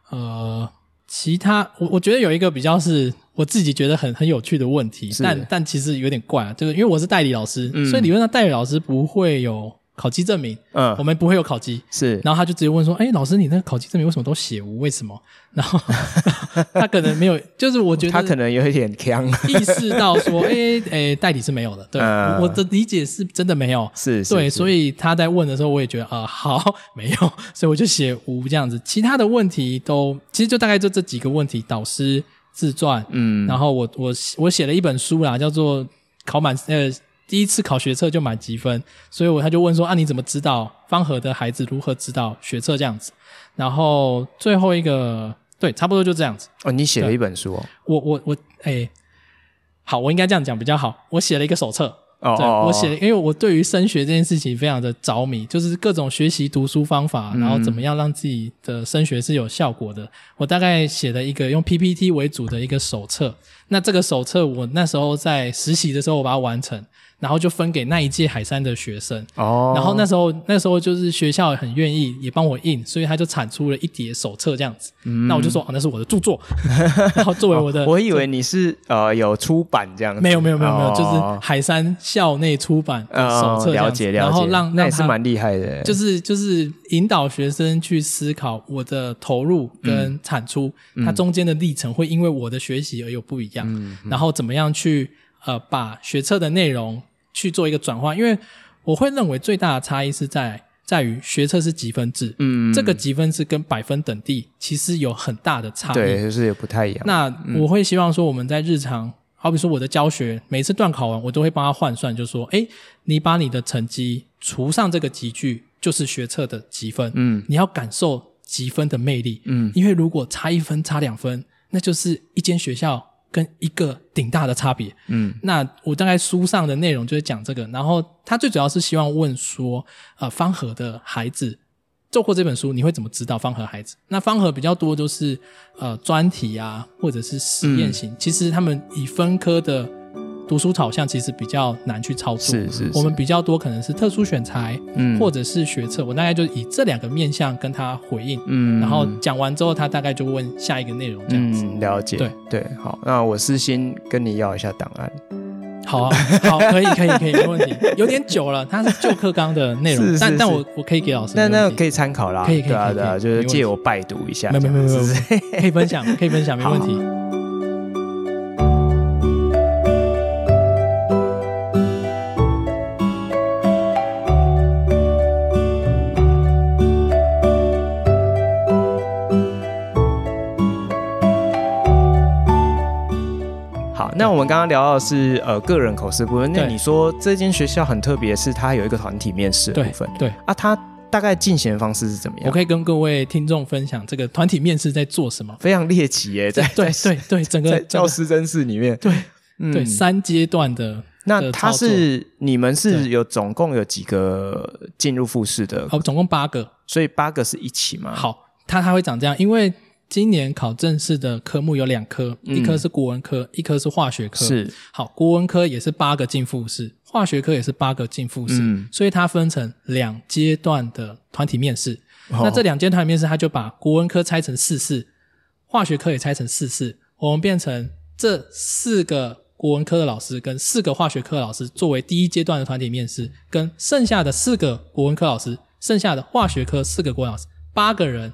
呃。其他，我我觉得有一个比较是我自己觉得很很有趣的问题，是。但但其实有点怪啊，就是因为我是代理老师，嗯、所以理论上代理老师不会有考级证明，嗯，我们不会有考级，是，然后他就直接问说，哎，老师，你那个考级证明为什么都写无？为什么？然后 *laughs* 他可能没有，就是我觉得他可能有一点呛，意识到说，哎哎，代理是没有的，对，嗯、我的理解是真的没有，是，是对，所以他在问的时候，我也觉得啊、呃，好，*laughs* 没有，所以我就写无这样子，其他的问题都其实就大概就这几个问题，导师自传，嗯，然后我我我写了一本书啦，叫做考满呃。第一次考学测就满积分，所以我他就问说啊，你怎么知道方和的孩子如何知道学测这样子？然后最后一个对，差不多就这样子。哦，你写了一本书哦。我我我，哎，好，我应该这样讲比较好。我写了一个手册。哦，对，我写，因为我对于升学这件事情非常的着迷，就是各种学习读书方法，然后怎么样让自己的升学是有效果的。我大概写了一个用 PPT 为主的一个手册。那这个手册我那时候在实习的时候我把它完成。然后就分给那一届海山的学生。哦。然后那时候那时候就是学校很愿意也帮我印，所以他就产出了一叠手册这样子。嗯。那我就说，哦，那是我的著作。*laughs* 然后作为我的，我以为你是呃有出版这样子。没有没有没有没有，就是海山校内出版的手册这样子。了解了解。然后让那也是蛮厉害的。就是就是引导学生去思考我的投入跟产出，它中间的历程会因为我的学习而有不一样。嗯。然后怎么样去呃把学测的内容。去做一个转换，因为我会认为最大的差异是在在于学测是积分制，嗯，这个积分制跟百分等地其实有很大的差异，对，就是也不太一样。那我会希望说我们在日常，嗯、好比说我的教学，每次段考完，我都会帮他换算，就说，哎，你把你的成绩除上这个集距，就是学测的积分，嗯，你要感受积分的魅力，嗯，因为如果差一分、差两分，那就是一间学校。跟一个顶大的差别，嗯，那我大概书上的内容就是讲这个，然后他最主要是希望问说，呃，方和的孩子做过这本书，你会怎么知道方和孩子？那方和比较多都是呃专题啊，或者是实验型，嗯、其实他们以分科的。读书草像其实比较难去操作，是是，是，我们比较多可能是特殊选材，嗯，或者是学测，我大概就以这两个面向跟他回应，嗯，然后讲完之后，他大概就问下一个内容这样子，嗯，了解，对。对，好，那我私心跟你要一下档案，好啊，好，可以可以可以，没问题，有点久了，它是旧课纲的内容，*laughs* 是是是。但但我我可以给老师，那那可以参考啦，可以可以，对啊对啊，就是借我拜读一下，没没没没没，可以分享可以分享，没问题。*laughs* 们刚刚聊到的是呃个人口试部分，那你说这间学校很特别，是它有一个团体面试的部分，对，对啊，它大概进行的方式是怎么样？我可以跟各位听众分享这个团体面试在做什么，非常猎奇耶，在对对对，整个在教师真试里面，对、嗯、对三阶段的，那他是你们是有总共有几个进入复试的？哦，总共八个，所以八个是一起吗？好，它它会长这样，因为。今年考正式的科目有两科，嗯、一科是国文科，一科是化学科。是好，国文科也是八个进复试，化学科也是八个进复试，嗯、所以它分成两阶段的团体面试。哦、那这两阶段面试，它就把国文科拆成四试，化学科也拆成四试，我们变成这四个国文科的老师跟四个化学科的老师作为第一阶段的团体面试，跟剩下的四个国文科老师，剩下的化学科四个国文老师，八个人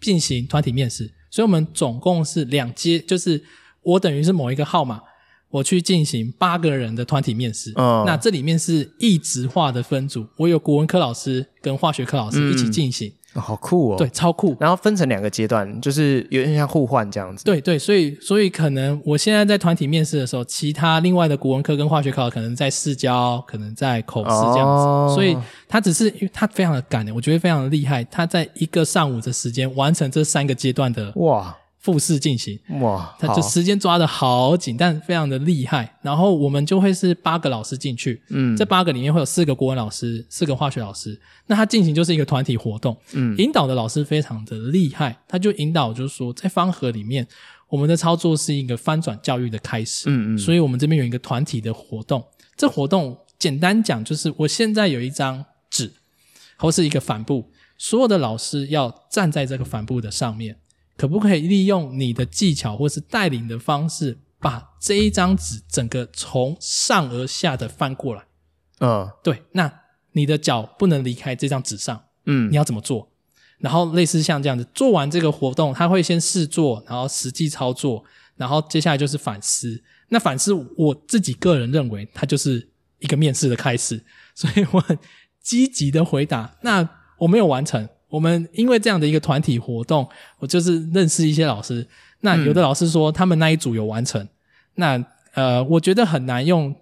进行团体面试。所以我们总共是两阶，就是我等于是某一个号码，我去进行八个人的团体面试。嗯，那这里面是一直化的分组，我有国文科老师跟化学科老师一起进行。嗯好酷哦！对，超酷。然后分成两个阶段，就是有点像互换这样子。对对，所以所以可能我现在在团体面试的时候，其他另外的国文科跟化学考可能在试教，可能在口试这样子。哦、所以他只是因为他非常的赶，我觉得非常的厉害。他在一个上午的时间完成这三个阶段的哇。复试进行哇，他就时间抓的好紧，但非常的厉害。然后我们就会是八个老师进去，嗯，这八个里面会有四个国文老师，四个化学老师。那他进行就是一个团体活动，嗯，引导的老师非常的厉害，他就引导就是说，在方盒里面，我们的操作是一个翻转教育的开始，嗯嗯，所以我们这边有一个团体的活动。这活动简单讲就是，我现在有一张纸，或是一个帆布，所有的老师要站在这个帆布的上面。可不可以利用你的技巧或是带领的方式，把这一张纸整个从上而下的翻过来？嗯，对。那你的脚不能离开这张纸上。嗯，你要怎么做？然后类似像这样子，做完这个活动，他会先试做，然后实际操作，然后接下来就是反思。那反思，我自己个人认为，它就是一个面试的开始。所以我很积极的回答。那我没有完成。我们因为这样的一个团体活动，我就是认识一些老师。那有的老师说他们那一组有完成，嗯、那呃，我觉得很难用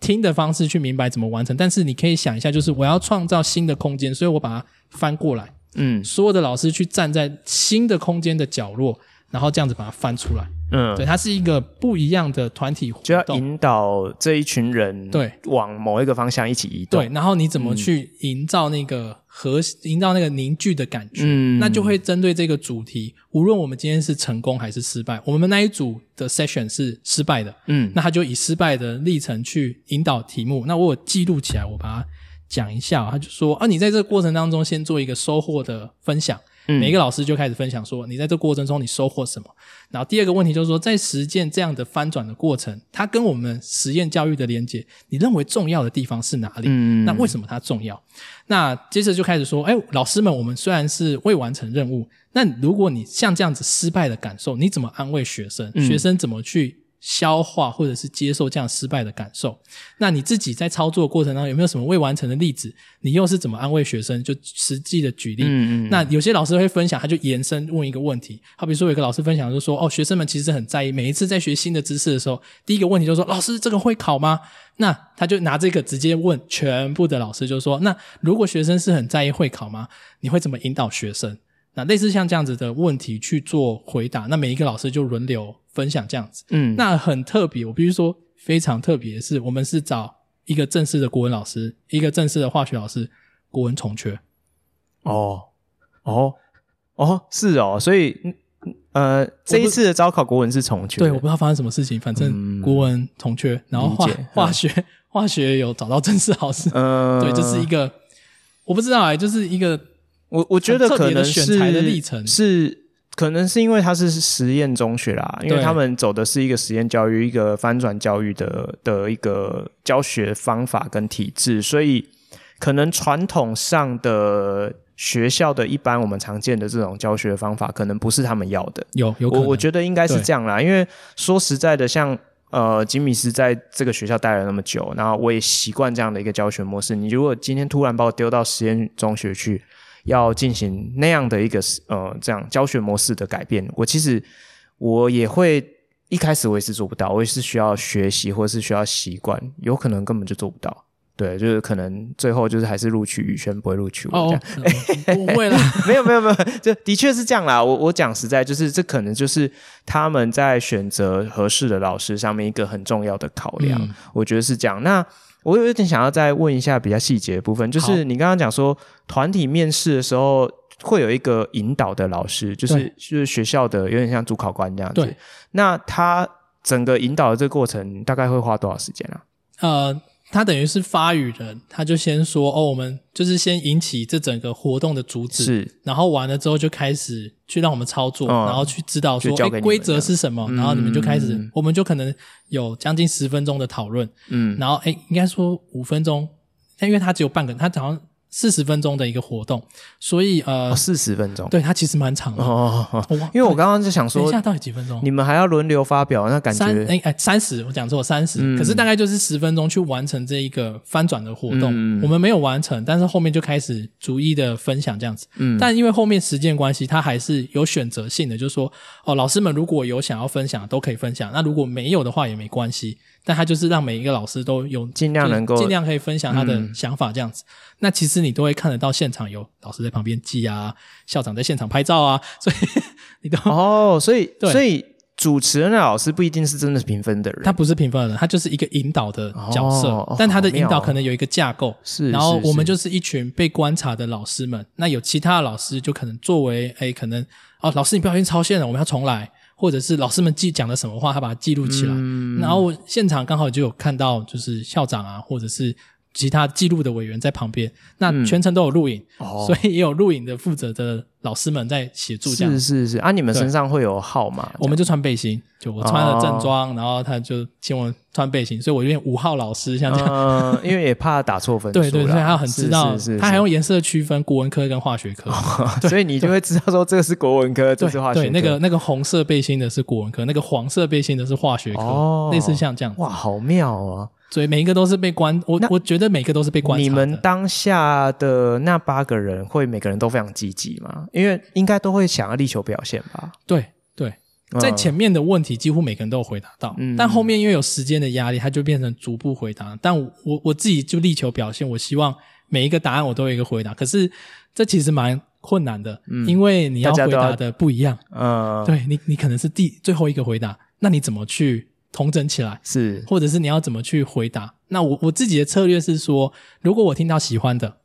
听的方式去明白怎么完成。但是你可以想一下，就是我要创造新的空间，所以我把它翻过来。嗯，所有的老师去站在新的空间的角落，然后这样子把它翻出来。嗯，对，它是一个不一样的团体活动，就要引导这一群人对往某一个方向一起移动。对，然后你怎么去营造那个和营造那个凝聚的感觉？嗯，那就会针对这个主题，无论我们今天是成功还是失败，我们那一组的 session 是失败的，嗯，那他就以失败的历程去引导题目。那我有记录起来，我把它讲一下。他就说啊，你在这个过程当中先做一个收获的分享。每一个老师就开始分享说，你在这过程中你收获什么？然后第二个问题就是说，在实践这样的翻转的过程，它跟我们实验教育的连接，你认为重要的地方是哪里？嗯，那为什么它重要？那接着就开始说，哎，老师们，我们虽然是未完成任务，那如果你像这样子失败的感受，你怎么安慰学生？学生怎么去消化或者是接受这样失败的感受。那你自己在操作过程当中有没有什么未完成的例子？你又是怎么安慰学生？就实际的举例。嗯嗯。那有些老师会分享，他就延伸问一个问题。好比说，有一个老师分享就说：“哦，学生们其实很在意，每一次在学新的知识的时候，第一个问题就是说，老师这个会考吗？”那他就拿这个直接问全部的老师，就说：“那如果学生是很在意会考吗？你会怎么引导学生？”那类似像这样子的问题去做回答，那每一个老师就轮流分享这样子。嗯，那很特别，我必须说非常特别的是，我们是找一个正式的国文老师，一个正式的化学老师，国文重缺。哦，哦，哦，是哦，所以呃，这一次的招考国文是重缺。对，我不知道发生什么事情，反正国文重缺，嗯、然后化化学、嗯、化学有找到正式老师。嗯，对，这、就是一个我不知道哎、欸，就是一个。我我觉得可能是选材的历程是可能是因为它是实验中学啦，因为他们走的是一个实验教育、一个翻转教育的的一个教学方法跟体制，所以可能传统上的学校的一般我们常见的这种教学方法，可能不是他们要的。有有可能，我我觉得应该是这样啦，因为说实在的，像呃吉米斯在这个学校待了那么久，然后我也习惯这样的一个教学模式。你如果今天突然把我丢到实验中学去，要进行那样的一个呃这样教学模式的改变，我其实我也会一开始我也是做不到，我也是需要学习或是需要习惯，有可能根本就做不到。对，就是可能最后就是还是录取宇轩，不会录取我这样。哦，不会啦，*laughs* 没有没有没有，就的确是这样啦。我我讲实在，就是这可能就是他们在选择合适的老师上面一个很重要的考量。嗯，我觉得是这样。那我有点想要再问一下比较细节的部分，就是你刚刚讲说团体面试的时候会有一个引导的老师，就是就是学校的有点像主考官这样子。对，那他整个引导的这个过程大概会花多少时间啊？呃。他等于是发语人，他就先说哦，我们就是先引起这整个活动的主旨，是，然后完了之后就开始去让我们操作，嗯、然后去指导说，哎，规则是什么，嗯、然后你们就开始，嗯、我们就可能有将近十分钟的讨论，嗯，然后哎，应该说五分钟，但因为他只有半个，他好像。四十分钟的一个活动，所以呃，四十分钟，对，它其实蛮长的哦。因为我刚刚就想说，等一下到底几分钟？你们还要轮流发表，那感觉哎哎，三十，我讲错，三十。可是大概就是十分钟去完成这一个翻转的活动。我们没有完成，但是后面就开始逐一的分享这样子。嗯，但因为后面时间关系，它还是有选择性的，就是说哦，老师们如果有想要分享，都可以分享。那如果没有的话，也没关系。但他就是让每一个老师都有尽量能够尽量可以分享他的想法这样子。嗯、那其实你都会看得到现场有老师在旁边记啊，校长在现场拍照啊，*laughs* 所以你都哦，所以对所以主持人的老师不一定是真的是评分的人，他不是评分的人，他就是一个引导的角色。哦、但他的引导可能有一个架构，是、哦，然后我们就是一群被观察的老师们。那有其他的老师就可能作为哎，可能哦，老师你不小心超线了，我们要重来。或者是老师们记讲了什么话，他把它记录起来，嗯、然后现场刚好就有看到，就是校长啊，或者是。其他记录的委员在旁边，那全程都有录影，嗯哦、所以也有录影的负责的老师们在协助。这样是是是，啊，你们身上会有号码？我们就穿背心，就我穿了正装，哦、然后他就请我穿背心，所以我有点五号老师像这样。嗯，因为也怕打错分数。*laughs* 对对对，他很知道，是是是是他还用颜色区分国文科跟化学科，哦、*laughs* 所以你就会知道说这个是国文科，这是化学科。对，那个那个红色背心的是国文科，那个黄色背心的是化学科，哦、类似像这样。哇，好妙啊！所以每一个都是被关，我那我觉得每个都是被观察。你们当下的那八个人会每个人都非常积极吗？因为应该都会想要力求表现吧？对对，在前面的问题几乎每个人都有回答到，嗯、但后面因为有时间的压力，它就变成逐步回答。但我我，我自己就力求表现，我希望每一个答案我都有一个回答。可是这其实蛮困难的，嗯、因为你要回答的不一样。嗯，对你你可能是第最后一个回答，那你怎么去？统整起来是，或者是你要怎么去回答？那我我自己的策略是说，如果我听到喜欢的，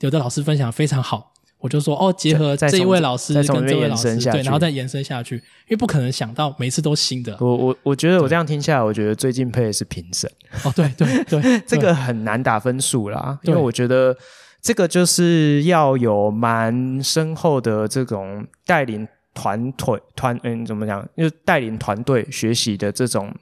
有的老师分享非常好，我就说哦，结合这一位老师跟这位老师，对，然后再延伸下去，因为不可能想到每次都新的。我我我觉得我这样听下来，我觉得最敬佩的是评审。哦，对对 *laughs* 对，这个很难打分数啦，因为我觉得这个就是要有蛮深厚的这种带领团队团嗯，怎么讲？就带领团队学习的这种。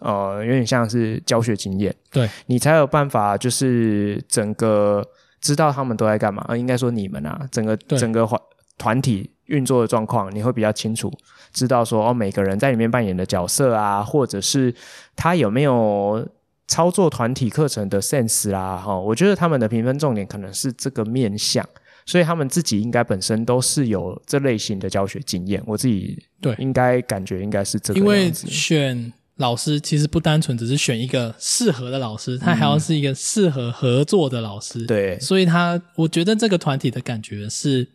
呃，有点像是教学经验，对，你才有办法，就是整个知道他们都在干嘛。呃，应该说你们啊，整个整个团团体运作的状况，你会比较清楚，知道说哦，每个人在里面扮演的角色啊，或者是他有没有操作团体课程的 sense 啦，哈，我觉得他们的评分重点可能是这个面向，所以他们自己应该本身都是有这类型的教学经验，我自己对应该感觉应该是这个样子，因为选。老师其实不单纯只是选一个适合的老师，他还要是一个适合合作的老师。对，所以他我觉得这个团体的感觉是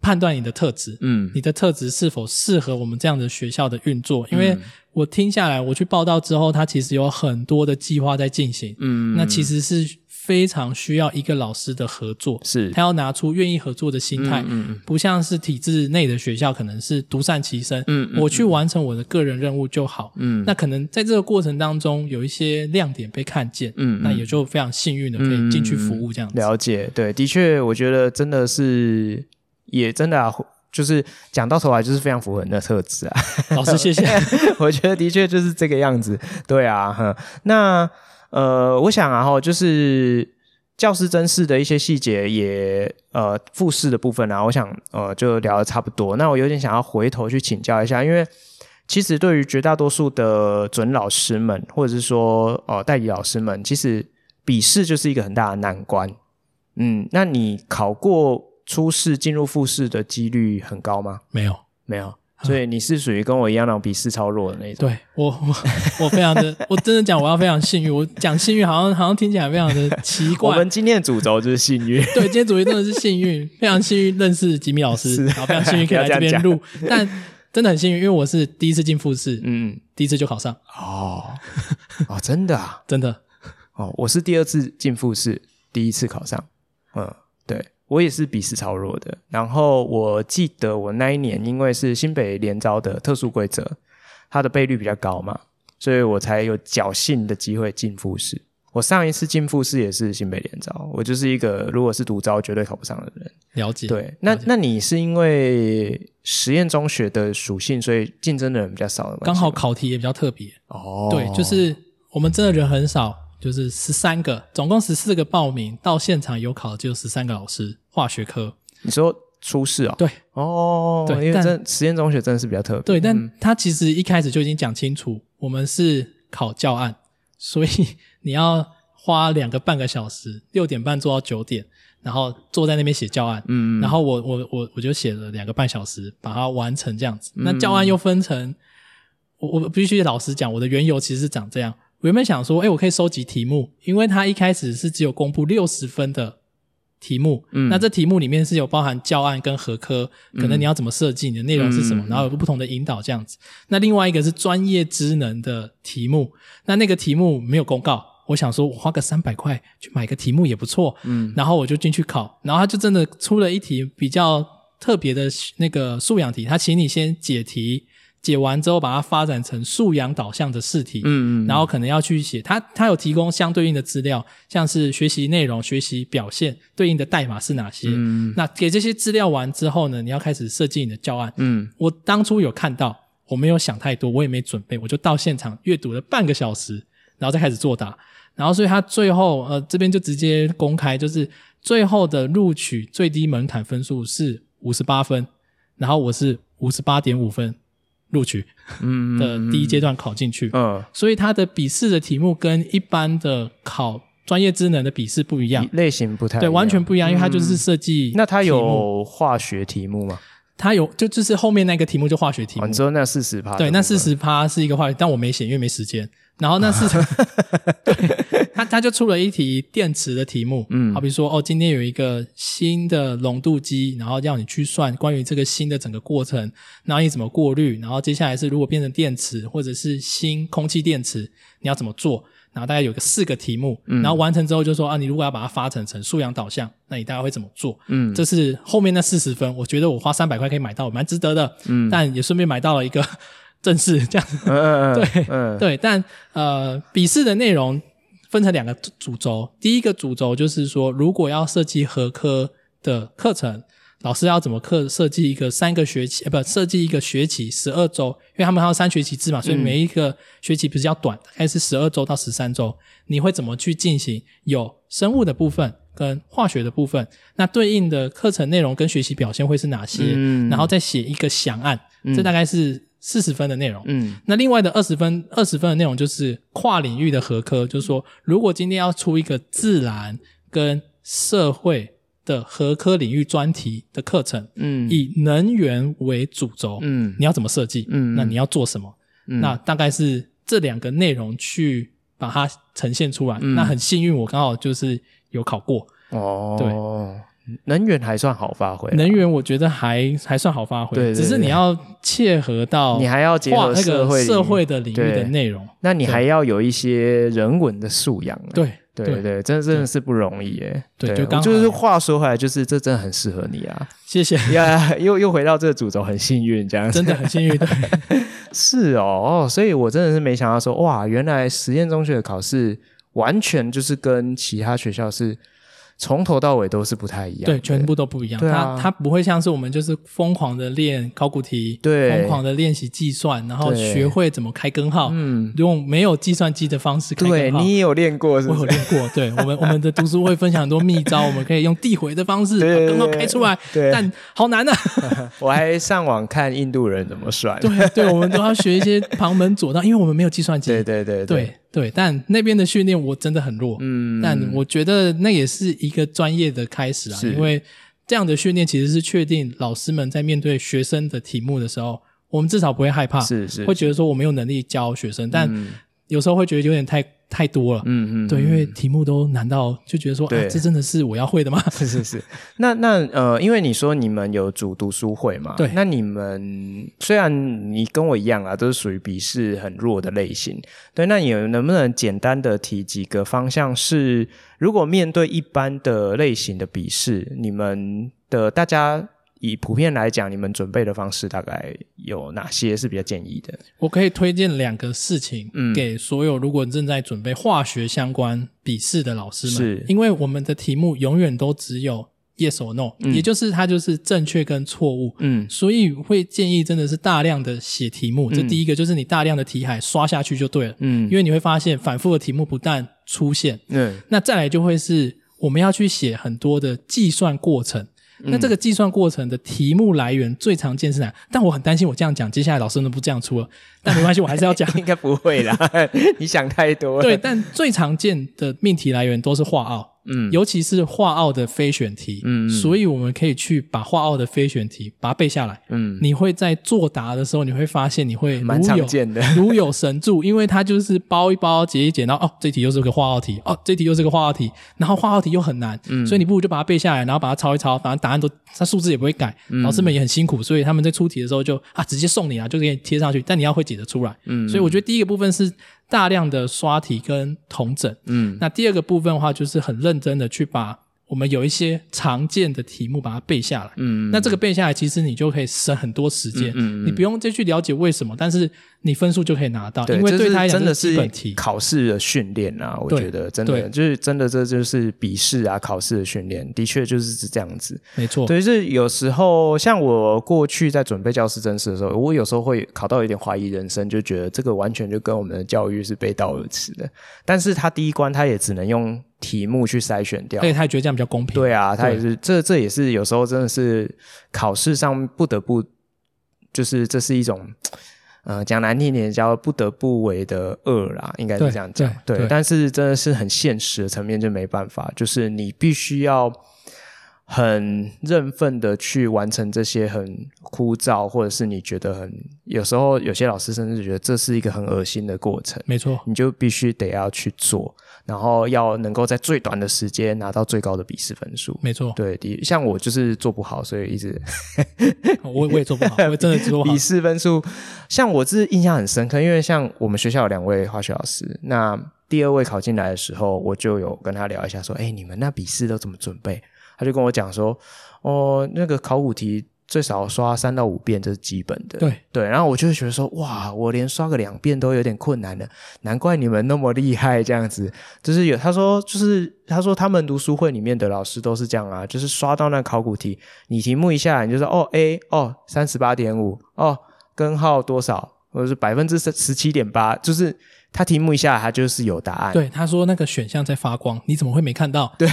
判断你的特质，嗯，你的特质是否适合我们这样的学校的运作。因为我听下来，我去报道之后，他其实有很多的计划在进行，嗯，那其实是。非常需要一个老师的合作，是。他要拿出愿意合作的心态，嗯嗯，不像是体制内的学校，可能是独善其身，嗯，我去完成我的个人任务就好，嗯，那可能在这个过程当中有一些亮点被看见，嗯，那也就非常幸运的可以进去服务这样子。了解，对，的确，我觉得真的是也真的啊，就是讲到头来就是非常符合你的特质啊，老师谢谢，*laughs* 我觉得的确就是这个样子，对啊，哼，那。呃，我想啊，哈，就是教师真试的一些细节也呃复试的部分啊，我想呃就聊的差不多。那我有点想要回头去请教一下，因为其实对于绝大多数的准老师们，或者是说呃代理老师们，其实笔试就是一个很大的难关。嗯，那你考过初试进入复试的几率很高吗？没有，没有。所以你是属于跟我一样那种笔试超弱的那种。对我，我我非常的，我真的讲我要非常幸运。我讲幸运，好像好像听起来非常的奇怪。*laughs* 我们今天的主轴就是幸运。对，今天主题真的是幸运，非常幸运认识吉米老师，然后非常幸运可以来这边录。但真的很幸运，因为我是第一次进复试，嗯，第一次就考上。哦哦，真的啊，*laughs* 真的。哦，我是第二次进复试，第一次考上。嗯，对。我也是笔试超弱的，然后我记得我那一年因为是新北联招的特殊规则，它的倍率比较高嘛，所以我才有侥幸的机会进复试。我上一次进复试也是新北联招，我就是一个如果是独招绝对考不上的人。了解。对，那那你是因为实验中学的属性，所以竞争的人比较少的吗？刚好考题也比较特别。哦。对，就是我们真的人很少。就是十三个，总共十四个报名，到现场有考的就十三个老师，化学科。你说初试啊？对，哦，对，因为这实验中学真的是比较特别。对，但他其实一开始就已经讲清楚，我们是考教案，所以你要花两个半个小时，六点半做到九点，然后坐在那边写教案。嗯，然后我我我我就写了两个半小时，把它完成这样子。那教案又分成，我我必须老实讲，我的缘由其实是长这样。我原本想说，哎、欸，我可以收集题目，因为他一开始是只有公布六十分的题目，嗯，那这题目里面是有包含教案跟核科，可能你要怎么设计，你的内容是什么，嗯、然后有个不同的引导这样子。那另外一个是专业知能的题目，那那个题目没有公告，我想说我花个三百块去买个题目也不错，嗯，然后我就进去考，然后他就真的出了一题比较特别的那个素养题，他请你先解题。解完之后，把它发展成素养导向的试题，嗯嗯，然后可能要去写，它它有提供相对应的资料，像是学习内容、学习表现对应的代码是哪些，嗯，那给这些资料完之后呢，你要开始设计你的教案，嗯，我当初有看到，我没有想太多，我也没准备，我就到现场阅读了半个小时，然后再开始作答，然后所以他最后呃这边就直接公开，就是最后的录取最低门槛分数是五十八分，然后我是五十八点五分。录取嗯的第一阶段考进去，嗯，所以它的笔试的题目跟一般的考专业职能的笔试不一样，类型不太对，完全不一样，因为它就是设计。那它有化学题目吗？它有，就就是后面那个题目就化学题目。你说那四十趴？对，那四十趴是一个化学，但我没写，因为没时间。然后那是，*laughs* 对，他他就出了一题电池的题目，嗯，好比说哦，今天有一个新的浓度机，然后要你去算关于这个新的整个过程，然后你怎么过滤，然后接下来是如果变成电池或者是新空气电池，你要怎么做？然后大概有个四个题目，嗯，然后完成之后就说啊，你如果要把它发展成素养导向，那你大概会怎么做？嗯，这是后面那四十分，我觉得我花三百块可以买到，蛮值得的，嗯，但也顺便买到了一个。正式这样子，嗯、*laughs* 对，嗯、对，但呃，笔试的内容分成两个主轴。第一个主轴就是说，如果要设计合科的课程，老师要怎么课设计一个三个学期，呃，不，设计一个学期十二周，因为他们还有三学期制嘛，所以每一个学期比较短，大概是十二周到十三周。你会怎么去进行？有生物的部分，跟化学的部分，那对应的课程内容跟学习表现会是哪些？嗯，然后再写一个详案，嗯，这大概是四十分的内容。嗯，那另外的二十分，二十分的内容就是跨领域的合科，就是说，如果今天要出一个自然跟社会的合科领域专题的课程，嗯，以能源为主轴，嗯，你要怎么设计？嗯，那你要做什么？嗯，那大概是这两个内容去把它呈现出来。嗯，那很幸运，我刚好就是有考过。哦，对，能源还算好发挥。能源我觉得还还算好发挥，对，只是你要切合到你还要结合那个社会的领域的内容，那你还要有一些人文的素养。对。对对对，真的真的是不容易耶。对，对就刚就是话说回来，就是这真的很适合你啊！谢谢。*laughs* 呀，又又回到这个主轴，很幸运这样子。真的很幸运。对，*laughs* 是哦，所以我真的是没想到说，哇，原来实验中学的考试完全就是跟其他学校是。从头到尾都是不太一样，对，全部都不一样。它它不会像是我们就是疯狂的练考古题，对，疯狂的练习计算，然后学会怎么开根号，嗯，用没有计算机的方式开根号。对，你也有练过是不是？我有练过。对，我们 *laughs* 我们的读书会分享很多秘招，我们可以用递回的方式把根号开出来，对，但好难啊！*laughs* 我还上网看印度人怎么算。对对，我们都要学一些旁门左道，因为我们没有计算机。对对对对。对，但那边的训练我真的很弱。嗯，但我觉得那也是一个专业的开始啊，因为这样的训练其实是确定老师们在面对学生的题目的时候，我们至少不会害怕，是是，是，会觉得说我没有能力教学生，但有时候会觉得有点太。太多了，嗯嗯，对，因为题目都难到就觉得说，对啊，这真的是我要会的吗？是 *laughs* 是是。*laughs* 那那呃，因为你说你们有组读书会嘛，对，那你们虽然你跟我一样啊，都是属于笔试很弱的类型，对，那你能不能简单的提几个方向是，如果面对一般的类型的笔试，你们的大家。以普遍来讲，你们准备的方式大概有哪些是比较建议的？我可以推荐两个事情，嗯，给所有如果正在准备化学相关笔试的老师们，是，因为我们的题目永远都只有 yes or no，嗯，也就是它就是正确跟错误，嗯，所以会建议真的是大量的写题目，嗯，这第一个就是你大量的题海刷下去就对了，嗯，因为你会发现反复的题目不但出现，嗯，那再来就会是我们要去写很多的计算过程。那这个计算过程的题目来源最常见是哪？但我很担心我这样讲，接下来老师都不这样出了。但没关系，我还是要讲。*laughs* 应该不会啦，*laughs* 你想太多了。对，但最常见的命题来源都是画奥。嗯，尤其是画奥的非选题，嗯，所以我们可以去把画奥的非选题把它背下来，嗯，你会在作答的时候，你会发现你会 *laughs* 蛮常见的，*laughs* *laughs* 如有神助，因为它就是包一包，解一解，然后哦，这题又是个画奥题，哦，这题又是个画奥题，然后画奥题又很难，嗯，所以你不如就把它背下来，然后把它抄一抄，反正答案都，它数字也不会改，老师们也很辛苦，所以他们在出题的时候就啊，直接送你啊，就给你贴上去，但你要会解得出来，嗯，所以我觉得第一个部分是。大量的刷题跟统整，嗯，那第二个部分的话，就是很认真的去把。我们有一些常见的题目，把它背下来。嗯，那这个背下来，其实你就可以省很多时间。嗯，你不用再去了解为什么，但是你分数就可以拿到。因为对他真的是考试的训练啊，我觉得真的就是真的，这就是笔试啊，考试的训练，的确就是这样子。没错，对，是有时候像我过去在准备教师真试的时候，我有时候会考到有点怀疑人生，就觉得这个完全就跟我们的教育是背道而驰的。但是他第一关，他也只能用。题目去筛选掉，而且他也觉得这样比较公平。对啊，他也是，这这也是有时候真的是考试上不得不，就是这是一种，呃，讲难听点叫不得不为的恶啦，应该是这样讲。对，对，但是真的是很现实的层面就没办法，就是你必须要很认份的去完成这些很枯燥，或者是你觉得很有时候有些老师甚至觉得这是一个很恶心的过程。没错，你就必须得要去做。然后要能够在最短的时间拿到最高的笔试分数，没错。对，像我就是做不好，所以一直 *laughs* 我我也做不好，*laughs* 我真的做不好。笔试分数，像我是印象很深刻，因为像我们学校有两位化学老师，那第二位考进来的时候，我就有跟他聊一下，说：“哎，你们那笔试都怎么准备？”他就跟我讲说：“哦，那个考古题。”最少刷三到五遍，这是基本的。对对，然后我就会觉得说，哇，我连刷个两遍都有点困难了，难怪你们那么厉害，这样子。就是有他说，就是他说他们读书会里面的老师都是这样啊，就是刷到那考古题，你题目一下来，你就说哦 A 哦三十八点五哦根号多少，或者是百分之十十七点八，就是他题目一下，他就是有答案。对，他说那个选项在发光，你怎么会没看到？对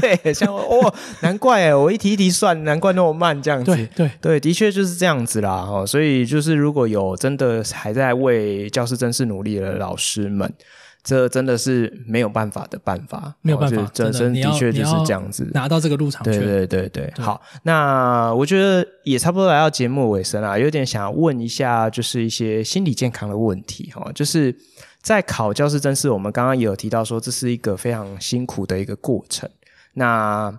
*laughs* 对，像哦，难怪哎，我一题一题算，难怪那么慢这样子。对对对，的确就是这样子啦。哦，所以就是如果有真的还在为教师甄试努力的老师们。这真的是没有办法的办法，没有办法，真的的确就是这样子，拿到这个入场券。对对对对，对好，那我觉得也差不多来到节目尾声啦，有点想要问一下，就是一些心理健康的问题哈，就是在考教师甄试，我们刚刚也有提到说，这是一个非常辛苦的一个过程。那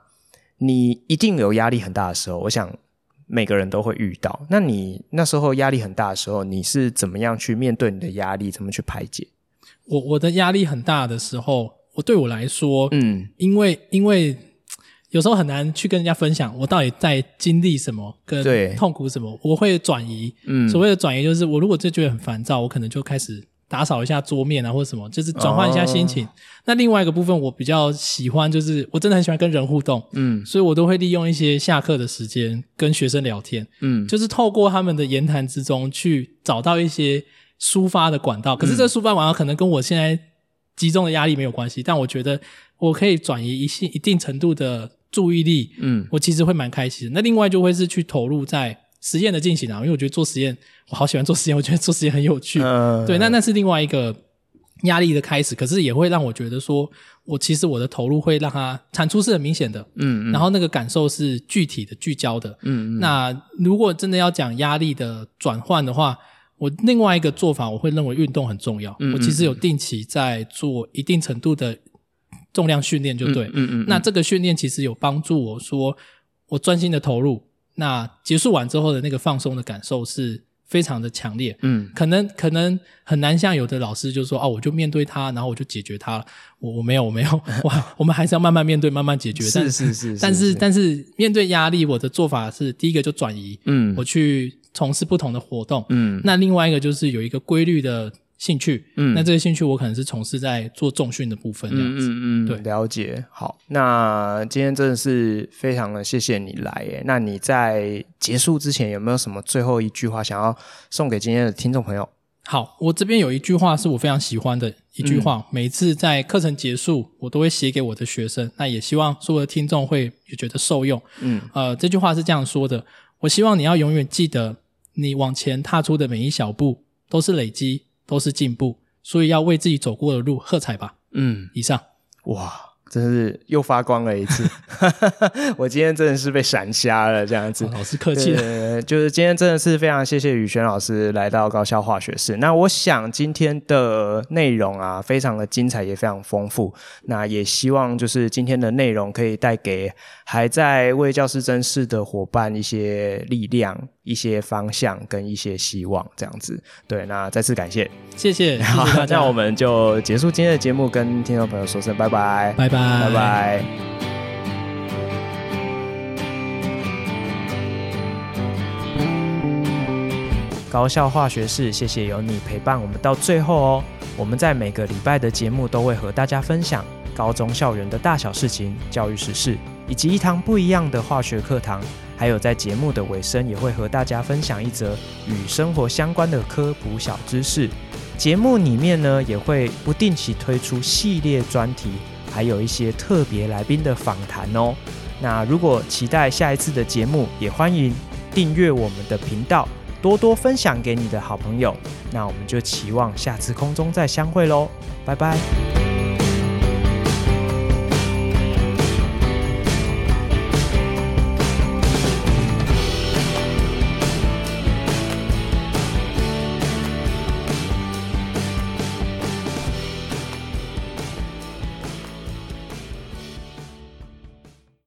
你一定有压力很大的时候，我想每个人都会遇到。那你那时候压力很大的时候，你是怎么样去面对你的压力，怎么去排解？我我的压力很大的时候，我对我来说，嗯，因为因为有时候很难去跟人家分享我到底在经历什么，跟痛苦什么，我会转移，嗯，所谓的转移就是我如果就觉得很烦躁，我可能就开始打扫一下桌面啊，或者什么，就是转换一下心情。哦、那另外一个部分，我比较喜欢，就是我真的很喜欢跟人互动，嗯，所以我都会利用一些下课的时间跟学生聊天，嗯，就是透过他们的言谈之中去找到一些。抒发的管道，可是这抒发管道可能跟我现在集中的压力没有关系，但我觉得我可以转移一些一定程度的注意力，嗯，我其实会蛮开心的。那另外就会是去投入在实验的进行啊，因为我觉得做实验，我好喜欢做实验，我觉得做实验很有趣，嗯，对，那那是另外一个压力的开始，可是也会让我觉得说，我其实我的投入会让它产出是很明显的，嗯，然后那个感受是具体的、聚焦的，嗯，那如果真的要讲压力的转换的话。我另外一个做法，我会认为运动很重要。嗯嗯，我其实有定期在做一定程度的重量训练，就对。嗯嗯，嗯。那这个训练其实有帮助我说，我专心的投入，那结束完之后的那个放松的感受是非常的强烈。嗯。可能可能很难像有的老师就说哦，我就面对它，然后我就解决它了。我我没有我没有，我 *laughs* 我们还是要慢慢面对，慢慢解决。是是是。但是但是面对压力，我的做法是第一个就转移。嗯。我去。从事不同的活动，嗯，那另外一个就是有一个规律的兴趣，嗯，那这些兴趣我可能是从事在做重训的部分这样子，嗯嗯，对，了解。好，那今天真的是非常的谢谢你来耶。那你在结束之前有没有什么最后一句话想要送给今天的听众朋友？好，我这边有一句话是我非常喜欢的一句话，嗯、每次在课程结束，我都会写给我的学生，那也希望所有的听众会也觉得受用。嗯，呃，这句话是这样说的：我希望你要永远记得。你往前踏出的每一小步都是累积，都是进步，所以要为自己走过的路喝彩吧。嗯，以上。哇。真是又发光了一次，*laughs* *laughs* 我今天真的是被闪瞎了这样子。老师客气了，就是今天真的是非常谢谢宇轩老师来到高校化学室。那我想今天的内容啊，非常的精彩，也非常丰富。那也希望就是今天的内容可以带给还在为教师甄试的伙伴一些力量、一些方向跟一些希望，这样子。对，那再次感谢，谢谢，*laughs* 好。那我们就结束今天的节目，跟听众朋友说声拜拜，拜拜。拜拜。高校化学室，谢谢有你陪伴我们到最后哦。我们在每个礼拜的节目都会和大家分享高中校园的大小事情、教育时事，以及一堂不一样的化学课堂。还有在节目的尾声，也会和大家分享一则与生活相关的科普小知识。节目里面呢，也会不定期推出系列专题。还有一些特别来宾的访谈哦。那如果期待下一次的节目，也欢迎订阅我们的频道，多多分享给你的好朋友。那我们就期望下次空中再相会喽，拜拜。